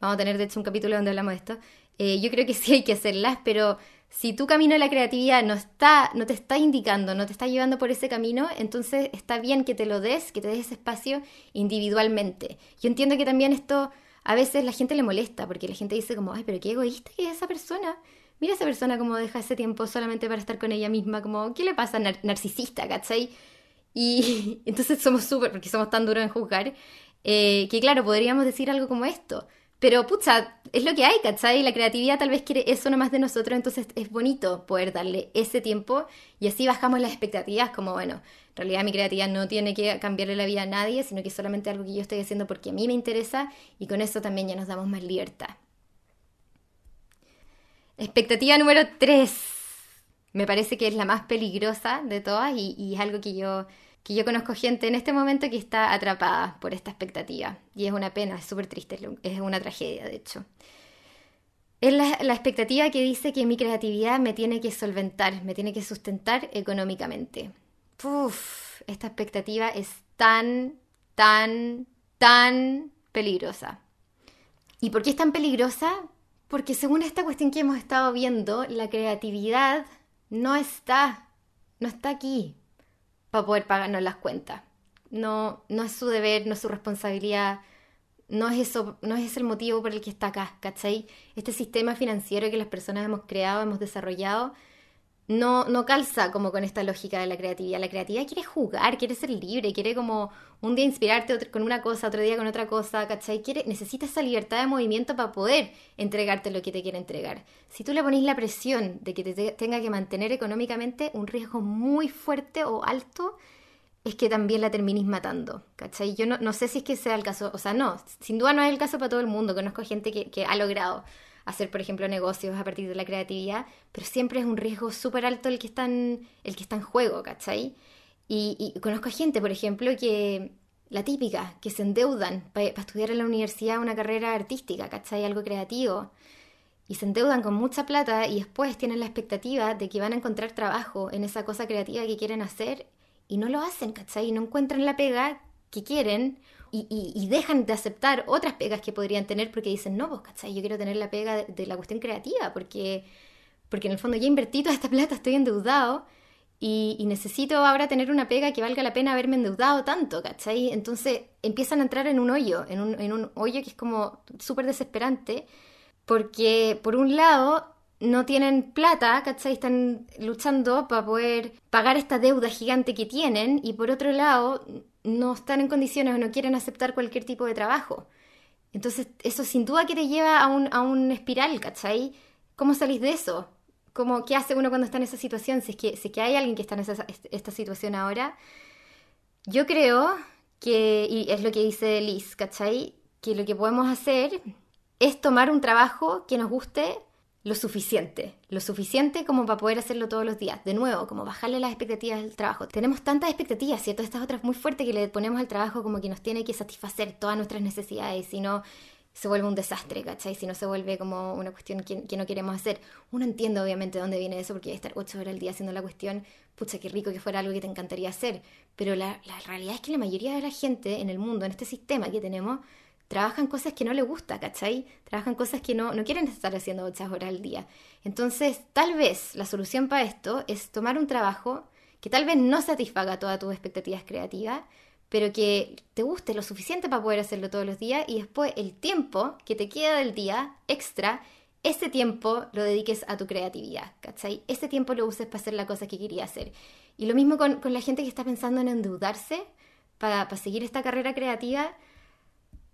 vamos a tener de hecho un capítulo donde hablamos de esto. Eh, yo creo que sí hay que hacerlas, pero si tu camino de la creatividad no, está, no te está indicando, no te está llevando por ese camino, entonces está bien que te lo des, que te des ese espacio individualmente. Yo entiendo que también esto a veces la gente le molesta, porque la gente dice como, ay, pero qué egoísta que es esa persona mira esa persona como deja ese tiempo solamente para estar con ella misma, como, ¿qué le pasa? narcisista, ¿cachai? Y entonces somos súper, porque somos tan duros en juzgar, eh, que claro, podríamos decir algo como esto. Pero, pucha, es lo que hay, ¿cachai? La creatividad tal vez quiere eso nomás de nosotros, entonces es bonito poder darle ese tiempo y así bajamos las expectativas, como, bueno, en realidad mi creatividad no tiene que cambiarle la vida a nadie, sino que es solamente algo que yo estoy haciendo porque a mí me interesa y con eso también ya nos damos más libertad. Expectativa número 3. Me parece que es la más peligrosa de todas y, es algo que yo, que yo conozco gente en este momento que está atrapada por esta expectativa. Y es una pena, es súper triste, es una tragedia de hecho. Es la, expectativa que dice que mi creatividad me tiene que solventar, me tiene que sustentar económicamente. Uf, esta expectativa es tan, tan, tan peligrosa. ¿Y por qué es tan peligrosa? Porque según esta cuestión que hemos estado viendo, la creatividad no está, no está aquí para poder pagarnos las cuentas. No, no es su deber, no es su responsabilidad, no es eso, no es el motivo por el que está acá, ¿cachai? Este sistema financiero que las personas hemos creado, hemos desarrollado, no, no calza como con esta lógica de la creatividad. La creatividad quiere jugar, quiere ser libre, quiere como un día inspirarte con una cosa, otro día con otra cosa, ¿cachai? Quiere, necesita esa libertad de movimiento para poder entregarte lo que te quiere entregar. Si tú le pones la presión de que te tenga que mantener económicamente, un riesgo muy fuerte o alto es que también la termines matando, ¿cachai? Yo no, no sé si es que sea el caso, o sea, no, sin duda no es el caso para todo el mundo, conozco gente que ha logrado hacer, por ejemplo, negocios a partir de la creatividad, pero siempre es un riesgo súper alto el que, está en, el que está en juego, ¿cachai? Y, conozco a gente, por ejemplo, que la típica, que se endeudan para estudiar en la universidad una carrera artística, ¿cachai? Algo creativo. Y se endeudan con mucha plata y después tienen la expectativa de que van a encontrar trabajo en esa cosa creativa que quieren hacer y no lo hacen, ¿cachai? Y no encuentran la pega que quieren y, dejan de aceptar otras pegas que podrían tener porque dicen, no, pues, ¿cachai? Yo quiero tener la pega de, la cuestión creativa porque, porque en el fondo ya invertí toda esta plata, estoy endeudado y, necesito ahora tener una pega que valga la pena haberme endeudado tanto, ¿cachai? Entonces empiezan a entrar en un hoyo, en un, en un hoyo que es como súper desesperante porque por un lado no tienen plata, ¿cachai? Están luchando para poder pagar esta deuda gigante que tienen y por otro lado no están en condiciones o no quieren aceptar cualquier tipo de trabajo. Entonces, eso sin duda que te lleva a un, a un espiral, ¿cachai? ¿Cómo salís de eso? ¿Cómo, ¿Qué hace uno cuando está en esa situación? Si es que, si que hay alguien que está en esa, esta situación ahora, yo creo que, y es lo que dice Liz, ¿cachai? Que lo que podemos hacer es tomar un trabajo que nos guste lo suficiente, lo suficiente como para poder hacerlo todos los días. De nuevo, como bajarle las expectativas del trabajo. Tenemos tantas expectativas, ¿cierto? Estas otras muy fuertes que le ponemos al trabajo como que nos tiene que satisfacer todas nuestras necesidades, sino se vuelve un desastre, ¿cachai? Si no se vuelve como una cuestión que, que, no queremos hacer. Uno entiende obviamente dónde viene eso, porque estar ocho horas al día haciendo la cuestión, pucha, qué rico que fuera algo que te encantaría hacer. Pero la, la realidad es que la mayoría de la gente en el mundo, en este sistema que tenemos, trabajan cosas que no les gusta, ¿cachai? Trabajan cosas que no, no quieren estar haciendo ocho horas al día. Entonces, tal vez la solución para esto es tomar un trabajo que tal vez no satisfaga todas tus expectativas creativas, pero que te guste lo suficiente para poder hacerlo todos los días y después el tiempo que te queda del día extra, ese tiempo lo dediques a tu creatividad, ¿cachai? Ese tiempo lo uses para hacer la cosa que quería hacer. Y lo mismo con, con la gente que está pensando en endeudarse para, para seguir esta carrera creativa,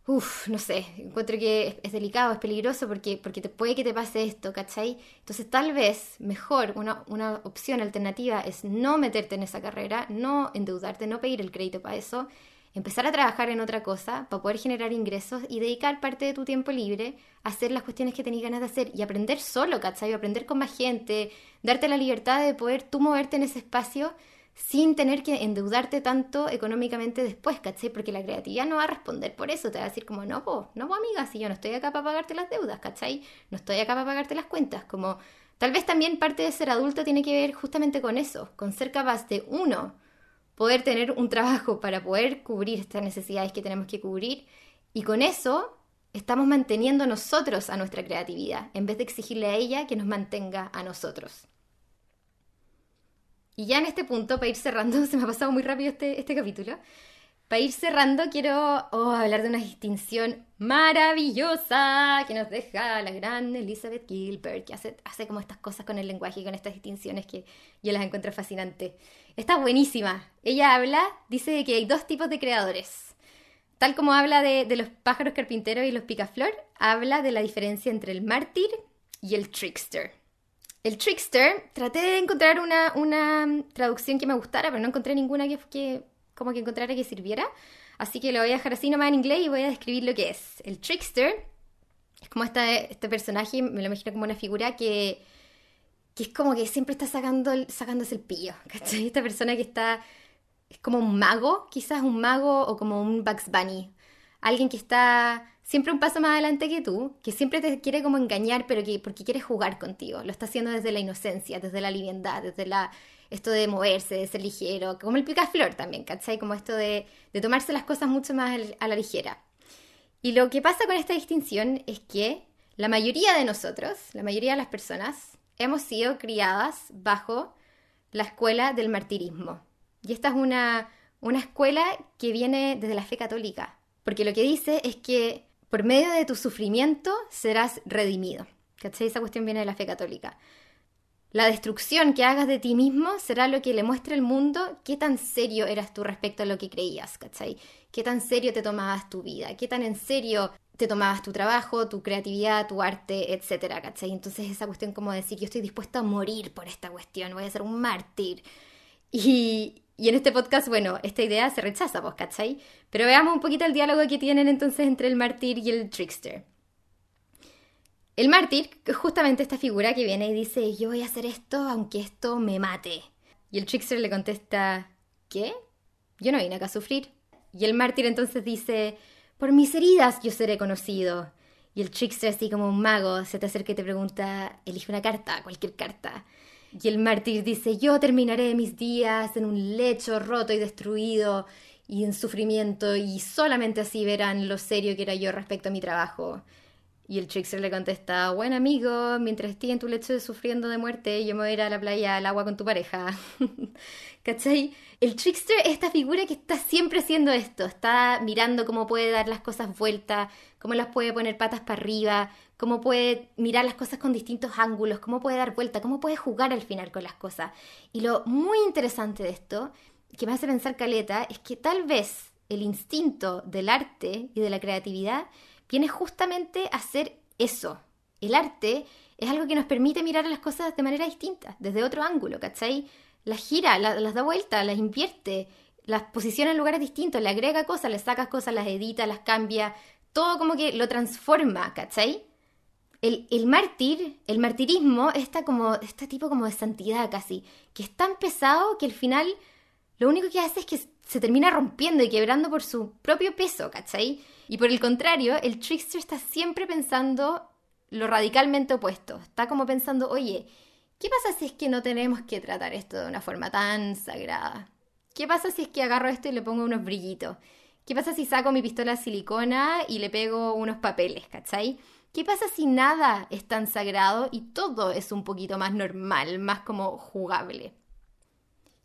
Uf, no sé, encuentro que es, delicado, es peligroso porque, porque puede que te pase esto, ¿cachai? Entonces tal vez mejor una, una opción alternativa es no meterte en esa carrera, no endeudarte, no pedir el crédito para eso, empezar a trabajar en otra cosa para poder generar ingresos y dedicar parte de tu tiempo libre a hacer las cuestiones que tenías ganas de hacer y aprender solo, ¿cachai? Aprender con más gente, darte la libertad de poder tú moverte en ese espacio sin tener que endeudarte tanto económicamente después, ¿cachai? Porque la creatividad no va a responder por eso, te va a decir como, no, po, no, po, amiga, si yo no estoy acá para pagarte las deudas, ¿cachai? No estoy acá para pagarte las cuentas, como tal vez también parte de ser adulto tiene que ver justamente con eso, con ser capaz de, uno, poder tener un trabajo para poder cubrir estas necesidades que tenemos que cubrir, y con eso estamos manteniendo nosotros a nuestra creatividad, en vez de exigirle a ella que nos mantenga a nosotros. Y ya en este punto, para ir cerrando, se me ha pasado muy rápido este, este capítulo. Para ir cerrando, quiero oh, hablar de una distinción maravillosa que nos deja la gran Elizabeth Gilbert, que hace, hace como estas cosas con el lenguaje y con estas distinciones que yo las encuentro fascinantes. Está buenísima. Ella habla, dice que hay dos tipos de creadores. Tal como habla de, de los pájaros carpinteros y los picaflor, habla de la diferencia entre el mártir y el trickster. El trickster, traté de encontrar una, una, traducción que me gustara, pero no encontré ninguna que, como que encontrara que sirviera. Así que lo voy a dejar así nomás en inglés y voy a describir lo que es. El trickster es como este personaje, me lo imagino como una figura que, que es como que siempre está sacando, sacándose el pillo. ¿cachai? Esta persona que está, es como un mago, quizás un mago o como un Bugs Bunny. Alguien que está siempre un paso más adelante que tú, que siempre te quiere como engañar, pero que porque quiere jugar contigo. Lo está haciendo desde la inocencia, desde la liviandad, desde la esto de moverse, de ser ligero, como el picaflor también, ¿cachai? Como esto de, de tomarse las cosas mucho más a la ligera. Y lo que pasa con esta distinción es que la mayoría de nosotros, la mayoría de las personas, hemos sido criadas bajo la escuela del martirismo. Y esta es una, una escuela que viene desde la fe católica, porque lo que dice es que por medio de tu sufrimiento serás redimido. ¿Cachai? Esa cuestión viene de la fe católica. La destrucción que hagas de ti mismo será lo que le muestre al mundo qué tan serio eras tú respecto a lo que creías, ¿cachai? Qué tan serio te tomabas tu vida, qué tan en serio te tomabas tu trabajo, tu creatividad, tu arte, etcétera, ¿cachai? Entonces esa cuestión como decir, yo estoy dispuesta a morir por esta cuestión, voy a ser un mártir. Y, y en este podcast, bueno, esta idea se rechaza, pues, ¿cachai? Pero veamos un poquito el diálogo que tienen entonces entre el mártir y el trickster. El mártir justamente esta figura que viene y dice, yo voy a hacer esto aunque esto me mate. Y el trickster le contesta, ¿qué? Yo no vine acá a sufrir. Y el mártir entonces dice, por mis heridas yo seré conocido. Y el trickster, así como un mago, se te acerca y te pregunta, elige una carta, cualquier carta. Y el mártir dice, yo terminaré mis días en un lecho roto y destruido y en sufrimiento y solamente así verán lo serio que era yo respecto a mi trabajo. Y el trickster le contesta, buen amigo, mientras estés en tu lecho sufriendo de muerte, yo me voy a ir a la playa al agua con tu pareja. ¿Cachai? El trickster es esta figura que está siempre haciendo esto, está mirando cómo puede dar las cosas vueltas, cómo las puede poner patas para arriba, cómo puede mirar las cosas con distintos ángulos, cómo puede dar vuelta, cómo puede jugar al final con las cosas. Y lo muy interesante de esto, que me hace pensar Caleta, es que tal vez el instinto del arte y de la creatividad viene justamente a ser eso. El arte es algo que nos permite mirar las cosas de manera distinta, desde otro ángulo, ¿cachai? Las gira, las da vuelta, las invierte, las posiciona en lugares distintos, le agrega cosas, le saca cosas, las edita, las cambia, todo como que lo transforma, ¿cachai? El, el mártir, el martirismo, está como, este tipo como de santidad casi, que es tan pesado que al final lo único que hace es que se termina rompiendo y quebrando por su propio peso, ¿cachai? Y por el contrario, el trickster está siempre pensando lo radicalmente opuesto. Está como pensando, oye, ¿qué pasa si es que no tenemos que tratar esto de una forma tan sagrada? ¿Qué pasa si es que agarro esto y le pongo unos brillitos? ¿Qué pasa si saco mi pistola silicona y le pego unos papeles, ¿cachai? ¿Qué pasa si nada es tan sagrado y todo es un poquito más normal, más como jugable?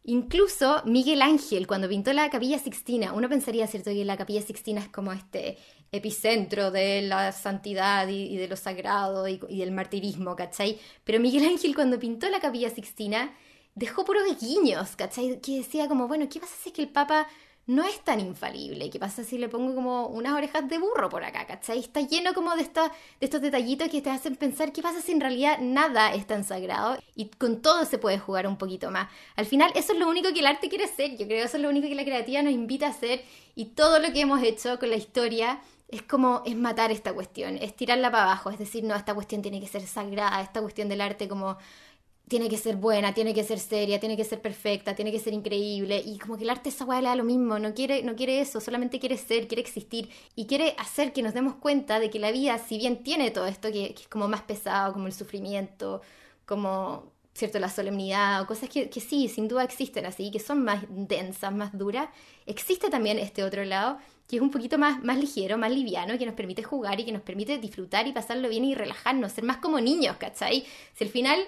Incluso Miguel Ángel, cuando pintó la Capilla Sixtina, uno pensaría, ¿cierto?, que la Capilla Sixtina es como este epicentro de la santidad y, de lo sagrado y, del martirismo, ¿cachai? Pero Miguel Ángel, cuando pintó la Capilla Sixtina, dejó puros guiños, ¿cachai? Que decía como, bueno, ¿qué pasa si es que el Papa no es tan infalible. ¿Qué pasa si le pongo como unas orejas de burro por acá, ¿cachai? Está lleno como de, de estos detallitos que te hacen pensar qué pasa si en realidad nada es tan sagrado y con todo se puede jugar un poquito más. Al final eso es lo único que el arte quiere hacer, yo creo que eso es lo único que la creativa nos invita a hacer y todo lo que hemos hecho con la historia es como es matar esta cuestión, es tirarla para abajo, es decir, no, esta cuestión tiene que ser sagrada, esta cuestión del arte como tiene que ser buena, tiene que ser seria, tiene que ser perfecta, tiene que ser increíble. Y como que el arte esa weá le da lo mismo, no quiere, no quiere eso, solamente quiere ser, quiere existir. Y quiere hacer que nos demos cuenta de que la vida, si bien tiene todo esto que, es como más pesado, como el sufrimiento, como cierto la solemnidad, o cosas que, que sí, sin duda existen así, que son más densas, más duras, existe también este otro lado que es un poquito más, más ligero, más liviano, que nos permite jugar y que nos permite disfrutar y pasarlo bien y relajarnos, ser más como niños, ¿cachai? Si al final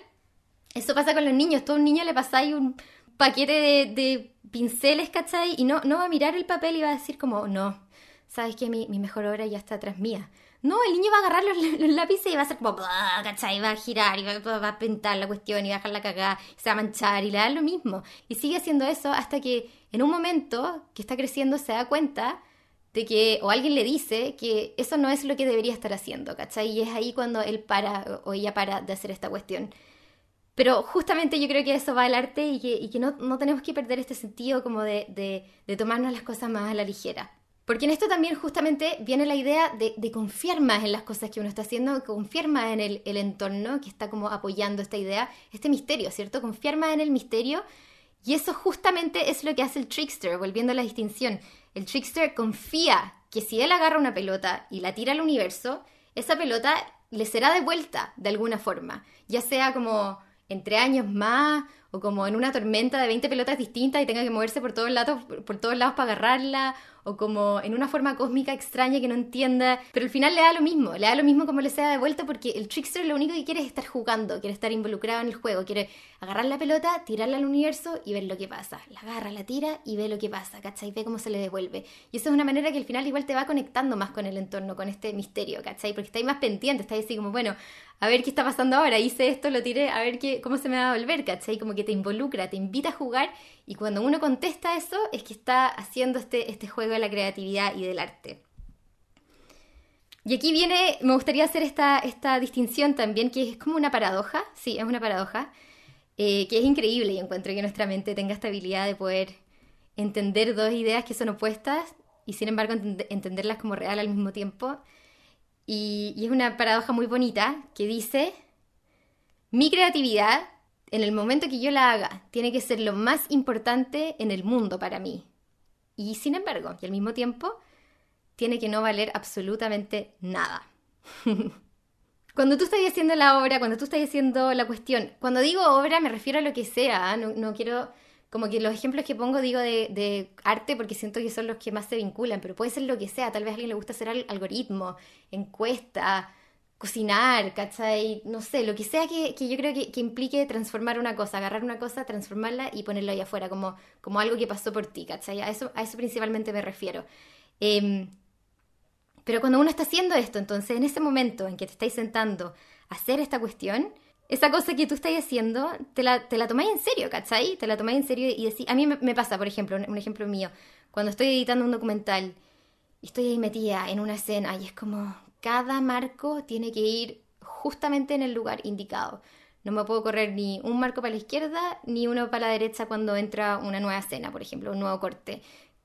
eso pasa con los niños. Todo un niño le pasáis un paquete de, pinceles, ¿cachai? Y no, no va a mirar el papel y va a decir como, no, sabes que mi, mejor obra ya está atrás mía. No, el niño va a agarrar los, lápices y va a hacer como, ¿cachai? Va a girar y va, a pintar la cuestión y va a dejar la cagada, se va a manchar y le da lo mismo. Y sigue haciendo eso hasta que en un momento que está creciendo se da cuenta de que, o alguien le dice que eso no es lo que debería estar haciendo, ¿cachai? Y es ahí cuando él para o ella para de hacer esta cuestión. Pero justamente yo creo que eso va al arte y que, no, tenemos que perder este sentido como de, tomarnos las cosas más a la ligera. Porque en esto también justamente viene la idea de, confiar más en las cosas que uno está haciendo, confiar más en el, el, entorno que está como apoyando esta idea, este misterio, ¿cierto? Confiar más en el misterio. Y eso justamente es lo que hace el trickster, volviendo a la distinción. El trickster confía que si él agarra una pelota y la tira al universo, esa pelota le será devuelta de alguna forma, ya sea como entre años más, o como en una tormenta de 20 pelotas distintas y tenga que moverse por todos lados, por todos lados para agarrarla, o como en una forma cósmica extraña que no entienda, pero al final le da lo mismo, le da lo mismo como le sea de vuelta porque el trickster lo único que quiere es estar jugando, quiere estar involucrado en el juego, quiere agarrar la pelota, tirarla al universo y ver lo que pasa. La agarra, la tira y ve lo que pasa, ¿cachai? Ve cómo se le devuelve. Y eso es una manera que al final igual te va conectando más con el entorno, con este misterio, ¿cachai? Porque ahí más pendiente, ahí así como, bueno, a ver qué está pasando ahora, hice esto, lo tiré, a ver qué, cómo se me va a volver, ¿cachai? Como que te involucra, te invita a jugar y cuando uno contesta eso es que está haciendo este, este juego de la creatividad y del arte. Y aquí viene, me gustaría hacer esta, esta distinción también, que es como una paradoja, sí, es una paradoja, eh, que es increíble y encuentro que nuestra mente tenga esta habilidad de poder entender dos ideas que son opuestas y sin embargo entenderlas como real al mismo tiempo. Y, es una paradoja muy bonita que dice, mi creatividad, en el momento que yo la haga, tiene que ser lo más importante en el mundo para mí. Y sin embargo, y al mismo tiempo, tiene que no valer absolutamente nada. cuando tú estás haciendo la obra, cuando tú estás haciendo la cuestión, cuando digo obra me refiero a lo que sea, ¿ah? no, quiero, como que los ejemplos que pongo digo de, arte porque siento que son los que más se vinculan, pero puede ser lo que sea, tal vez a alguien le gusta hacer algoritmo, encuesta, cocinar, ¿cachai? No sé, lo que sea que, yo creo que, implique transformar una cosa, agarrar una cosa, transformarla y ponerla ahí afuera, como, como algo que pasó por ti, ¿cachai? A eso, a eso principalmente me refiero. Em, pero cuando uno está haciendo esto, entonces en ese momento en que te estáis sentando a hacer esta cuestión, esa cosa que tú estás haciendo, te la, te la tomáis en serio, ¿cachai? Te la tomáis en serio y decís, a mí me, pasa, por ejemplo, un, ejemplo mío, cuando estoy editando un documental y estoy ahí metida en una escena y es como, cada marco tiene que ir justamente en el lugar indicado. No me puedo correr ni un marco para la izquierda ni uno para la derecha cuando entra una nueva escena, por ejemplo, un nuevo corte.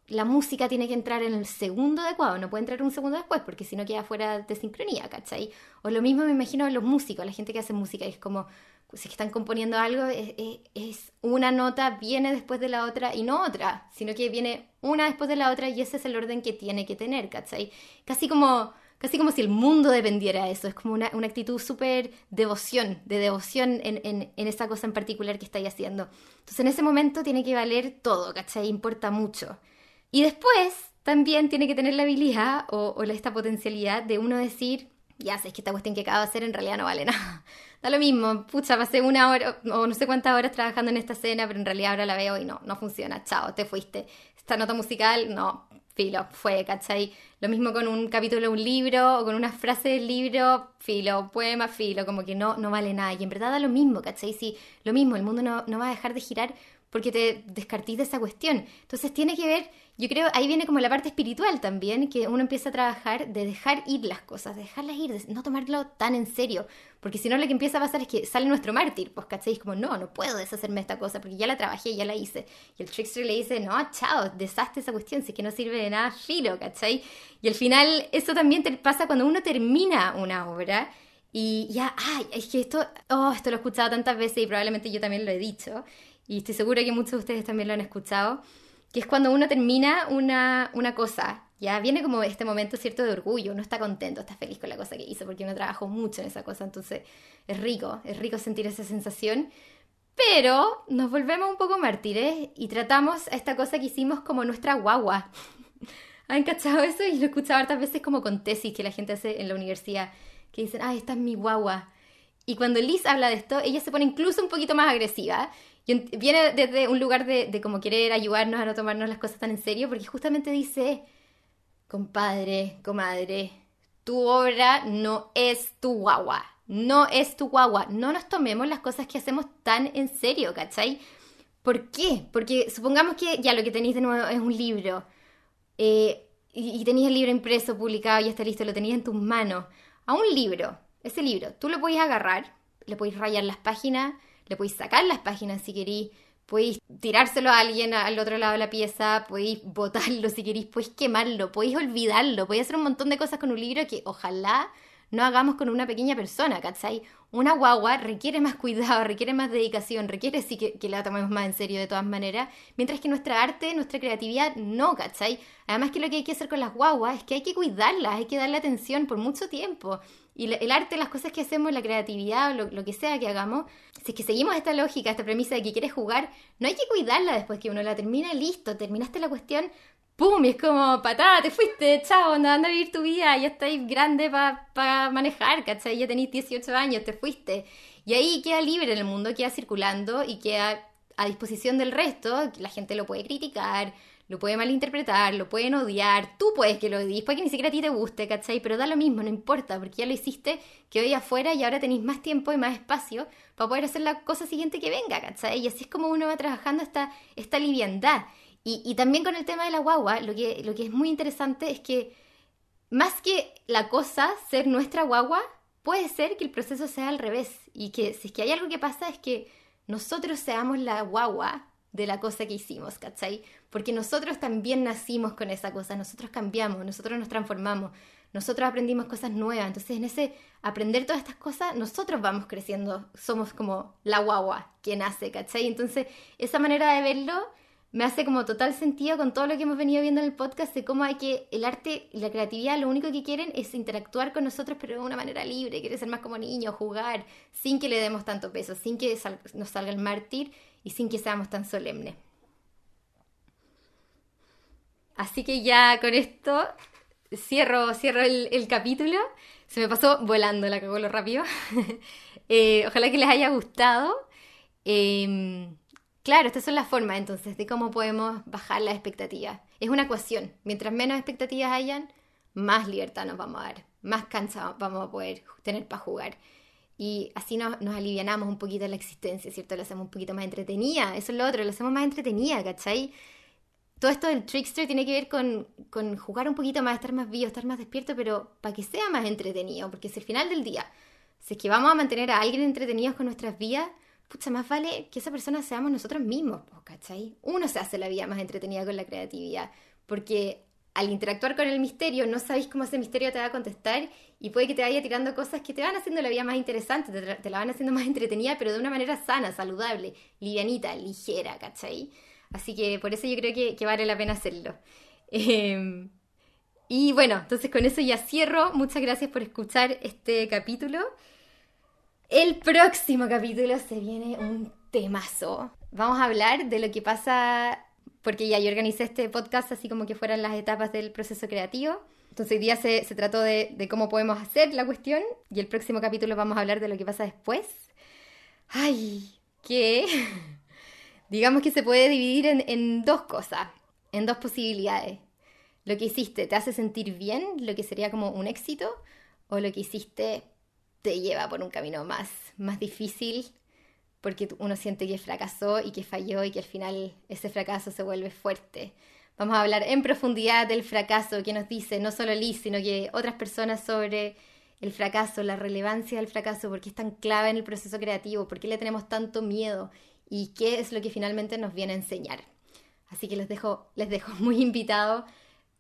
La música tiene que entrar en el segundo adecuado, no puede entrar un segundo después porque si no queda fuera de sincronía, ¿cachai? O lo mismo me imagino los músicos, la gente que hace música, es como, si están componiendo algo, es, una nota, viene después de la otra y no otra, sino que viene una después de la otra y ese es el orden que tiene que tener, ¿cachai? Casi como, casi como si el mundo dependiera de eso, es como una, actitud súper devoción, de devoción en, en, en, esa cosa en particular que estáis haciendo. Entonces en ese momento tiene que valer todo, ¿cachai? Importa mucho. Y después también tiene que tener la habilidad o, o esta potencialidad de uno decir, ya sé que esta cuestión que acabo de hacer en realidad no vale nada. Da lo mismo, pucha, pasé una hora o no sé cuántas horas trabajando en esta escena, pero en realidad ahora la veo y no, no funciona. Chao, te fuiste. Esta nota musical, no, filo, fue, ¿cachai? Lo mismo con un capítulo de un libro o con una frase del libro, filo, poema, filo, como que no, no vale nada. Y en verdad da lo mismo, ¿cachai? Sí, lo mismo, el mundo no, no va a dejar de girar porque te descartís de esa cuestión. Entonces tiene que ver, yo creo, ahí viene como la parte espiritual también, que uno empieza a trabajar de dejar ir las cosas, de dejarlas ir, de no tomarlo tan en serio, porque si no lo que empieza a pasar es que sale nuestro mártir, pues ¿cachai? como, no, no puedo deshacerme de esta cosa, porque ya la trabajé, ya la hice. Y el trickster le dice, no, chao, deshazte esa cuestión, si es que no sirve de nada, filo, ¿cachai? Y al final eso también te pasa cuando uno termina una obra. Y ya, ay, es que esto, oh, esto lo he escuchado tantas veces y probablemente yo también lo he dicho y estoy segura que muchos de ustedes también lo han escuchado, que es cuando uno termina una, una cosa, ya viene como este momento cierto de orgullo, uno está contento, está feliz con la cosa que hizo, porque uno trabajó mucho en esa cosa, entonces es rico, es rico sentir esa sensación, pero nos volvemos un poco mártires y tratamos a esta cosa que hicimos como nuestra guagua. ¿Han cachado eso? Y lo he escuchado hartas veces como con tesis que la gente hace en la universidad, que dicen, ah, esta es mi guagua. Y cuando Liz habla de esto, ella se pone incluso un poquito más agresiva viene desde un lugar de, de como querer ayudarnos a no tomarnos las cosas tan en serio, porque justamente dice, compadre, comadre, tu obra no es tu guagua, no es tu guagua, no nos tomemos las cosas que hacemos tan en serio, ¿cachai? ¿Por qué? Porque supongamos que ya lo que tenéis de nuevo es un libro eh, y, tenéis el libro impreso, publicado, ya está listo, lo tenéis en tus manos. A un libro, ese libro, tú lo podéis agarrar, le podéis rayar las páginas, le podéis sacar las páginas si queréis, podéis tirárselo a alguien al otro lado de la pieza, podéis botarlo si queréis, podéis quemarlo, podéis olvidarlo, podéis hacer un montón de cosas con un libro que ojalá no hagamos con una pequeña persona, ¿cachai? Una guagua requiere más cuidado, requiere más dedicación, requiere sí que, que, la tomemos más en serio de todas maneras, mientras que nuestra arte, nuestra creatividad no, ¿cachai? Además que lo que hay que hacer con las guaguas es que hay que cuidarlas, hay que darle atención por mucho tiempo. Y el arte, las cosas que hacemos, la creatividad, lo, lo que sea que hagamos, si es que seguimos esta lógica, esta premisa de que quieres jugar, no hay que cuidarla después que uno la termina, listo, terminaste la cuestión, ¡pum! Y es como, patada, te fuiste, chao, anda, anda a vivir tu vida, ya estáis grande para manejar, ¿cachai? Ya tenéis 18 años, te fuiste. Y ahí queda libre en el mundo, queda circulando y queda a disposición del resto, la gente lo puede criticar, lo puede malinterpretar, lo pueden odiar, tú puedes que lo odies, puede que ni siquiera a ti te guste, ¿cachai? Pero da lo mismo, no importa, porque ya lo hiciste, que hoy afuera y ahora tenéis más tiempo y más espacio para poder hacer la cosa siguiente que venga, ¿cachai? Y así es como uno va trabajando esta, esta liviandad. Y, también con el tema de la guagua, lo que, lo que es muy interesante es que más que la cosa ser nuestra guagua, puede ser que el proceso sea al revés y que si es que hay algo que pasa es que nosotros seamos la guagua de la cosa que hicimos, ¿cachai? Porque nosotros también nacimos con esa cosa, nosotros cambiamos, nosotros nos transformamos, nosotros aprendimos cosas nuevas, entonces en ese aprender todas estas cosas, nosotros vamos creciendo, somos como la guagua que nace, ¿cachai? Entonces esa manera de verlo me hace como total sentido con todo lo que hemos venido viendo en el podcast de cómo hay que el arte y la creatividad lo único que quieren es interactuar con nosotros pero de una manera libre, quiere ser más como niños, jugar, sin que le demos tanto peso, sin que nos salga el mártir y sin que seamos tan solemnes. Así que ya con esto cierro, cierro el, capítulo. Se me pasó volando la cago lo rápido. Eh, ojalá que les haya gustado. Em, claro, estas son las formas entonces de cómo podemos bajar las expectativas. Es una ecuación. Mientras menos expectativas hayan, más libertad nos vamos a dar, más cansa vamos a poder tener para jugar. Y así nos, nos alivianamos un poquito la existencia, ¿cierto? Lo hacemos un poquito más entretenida. Eso es lo otro, lo hacemos más entretenida, ¿cachai? Todo esto del trickster tiene que ver con, con jugar un poquito más, estar más vivo, estar más despierto, pero para que sea más entretenido. Porque si al final del día, si es que vamos a mantener a alguien entretenidos con nuestras vidas, pucha, más vale que esa persona seamos nosotros mismos, ¿cachai? Uno se hace la vida más entretenida con la creatividad. Porque al interactuar con el misterio no sabéis cómo ese misterio te va a contestar y puede que te vaya tirando cosas que te van haciendo la vida más interesante, te, la van haciendo más entretenida, pero de una manera sana, saludable, livianita, ligera, ¿cachai? Así que por eso yo creo que, vale la pena hacerlo. Em, y bueno, entonces con eso ya cierro. Muchas gracias por escuchar este capítulo. El próximo capítulo se viene un temazo. Vamos a hablar de lo que pasa porque ya yo organicé este podcast así como que fueran las etapas del proceso creativo. Entonces hoy día se, trató de, cómo podemos hacer la cuestión y el próximo capítulo vamos a hablar de lo que pasa después. Ay, que digamos que se puede dividir en, en dos cosas, en dos posibilidades. Lo que hiciste te hace sentir bien, lo que sería como un éxito, o lo que hiciste te lleva por un camino más, más difícil porque uno siente que fracasó y que falló y que al final ese fracaso se vuelve fuerte. Vamos a hablar en profundidad del fracaso que nos dice no solo Liz, sino que otras personas sobre el fracaso, la relevancia del fracaso, por qué es tan clave en el proceso creativo, por qué le tenemos tanto miedo y qué es lo que finalmente nos viene a enseñar. Así que les dejo, les dejo muy invitados.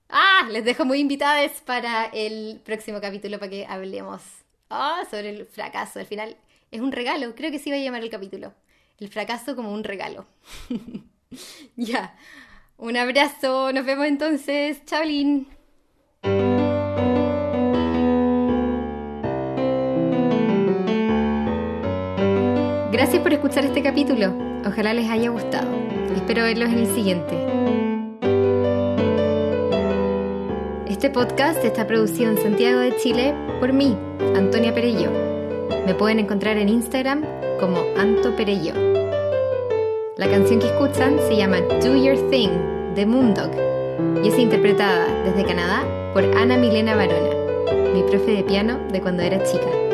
Ah, les dejo muy invitadas para el próximo capítulo para que hablemos ah, sobre el fracaso. Al final es un regalo, creo que sí va a llamar el capítulo. El fracaso como un regalo. ya. Un abrazo, nos vemos entonces. Chaolín. Gracias por escuchar este capítulo. Ojalá les haya gustado. Espero verlos en el siguiente. Este podcast está producido en Santiago de Chile por mí, Antonia Perello me pueden encontrar en Instagram como Anto Perello. La canción que escuchan se llama Do Your Thing de Moondog y es interpretada desde Canadá por Ana Milena Barona, mi profe de piano de cuando era chica.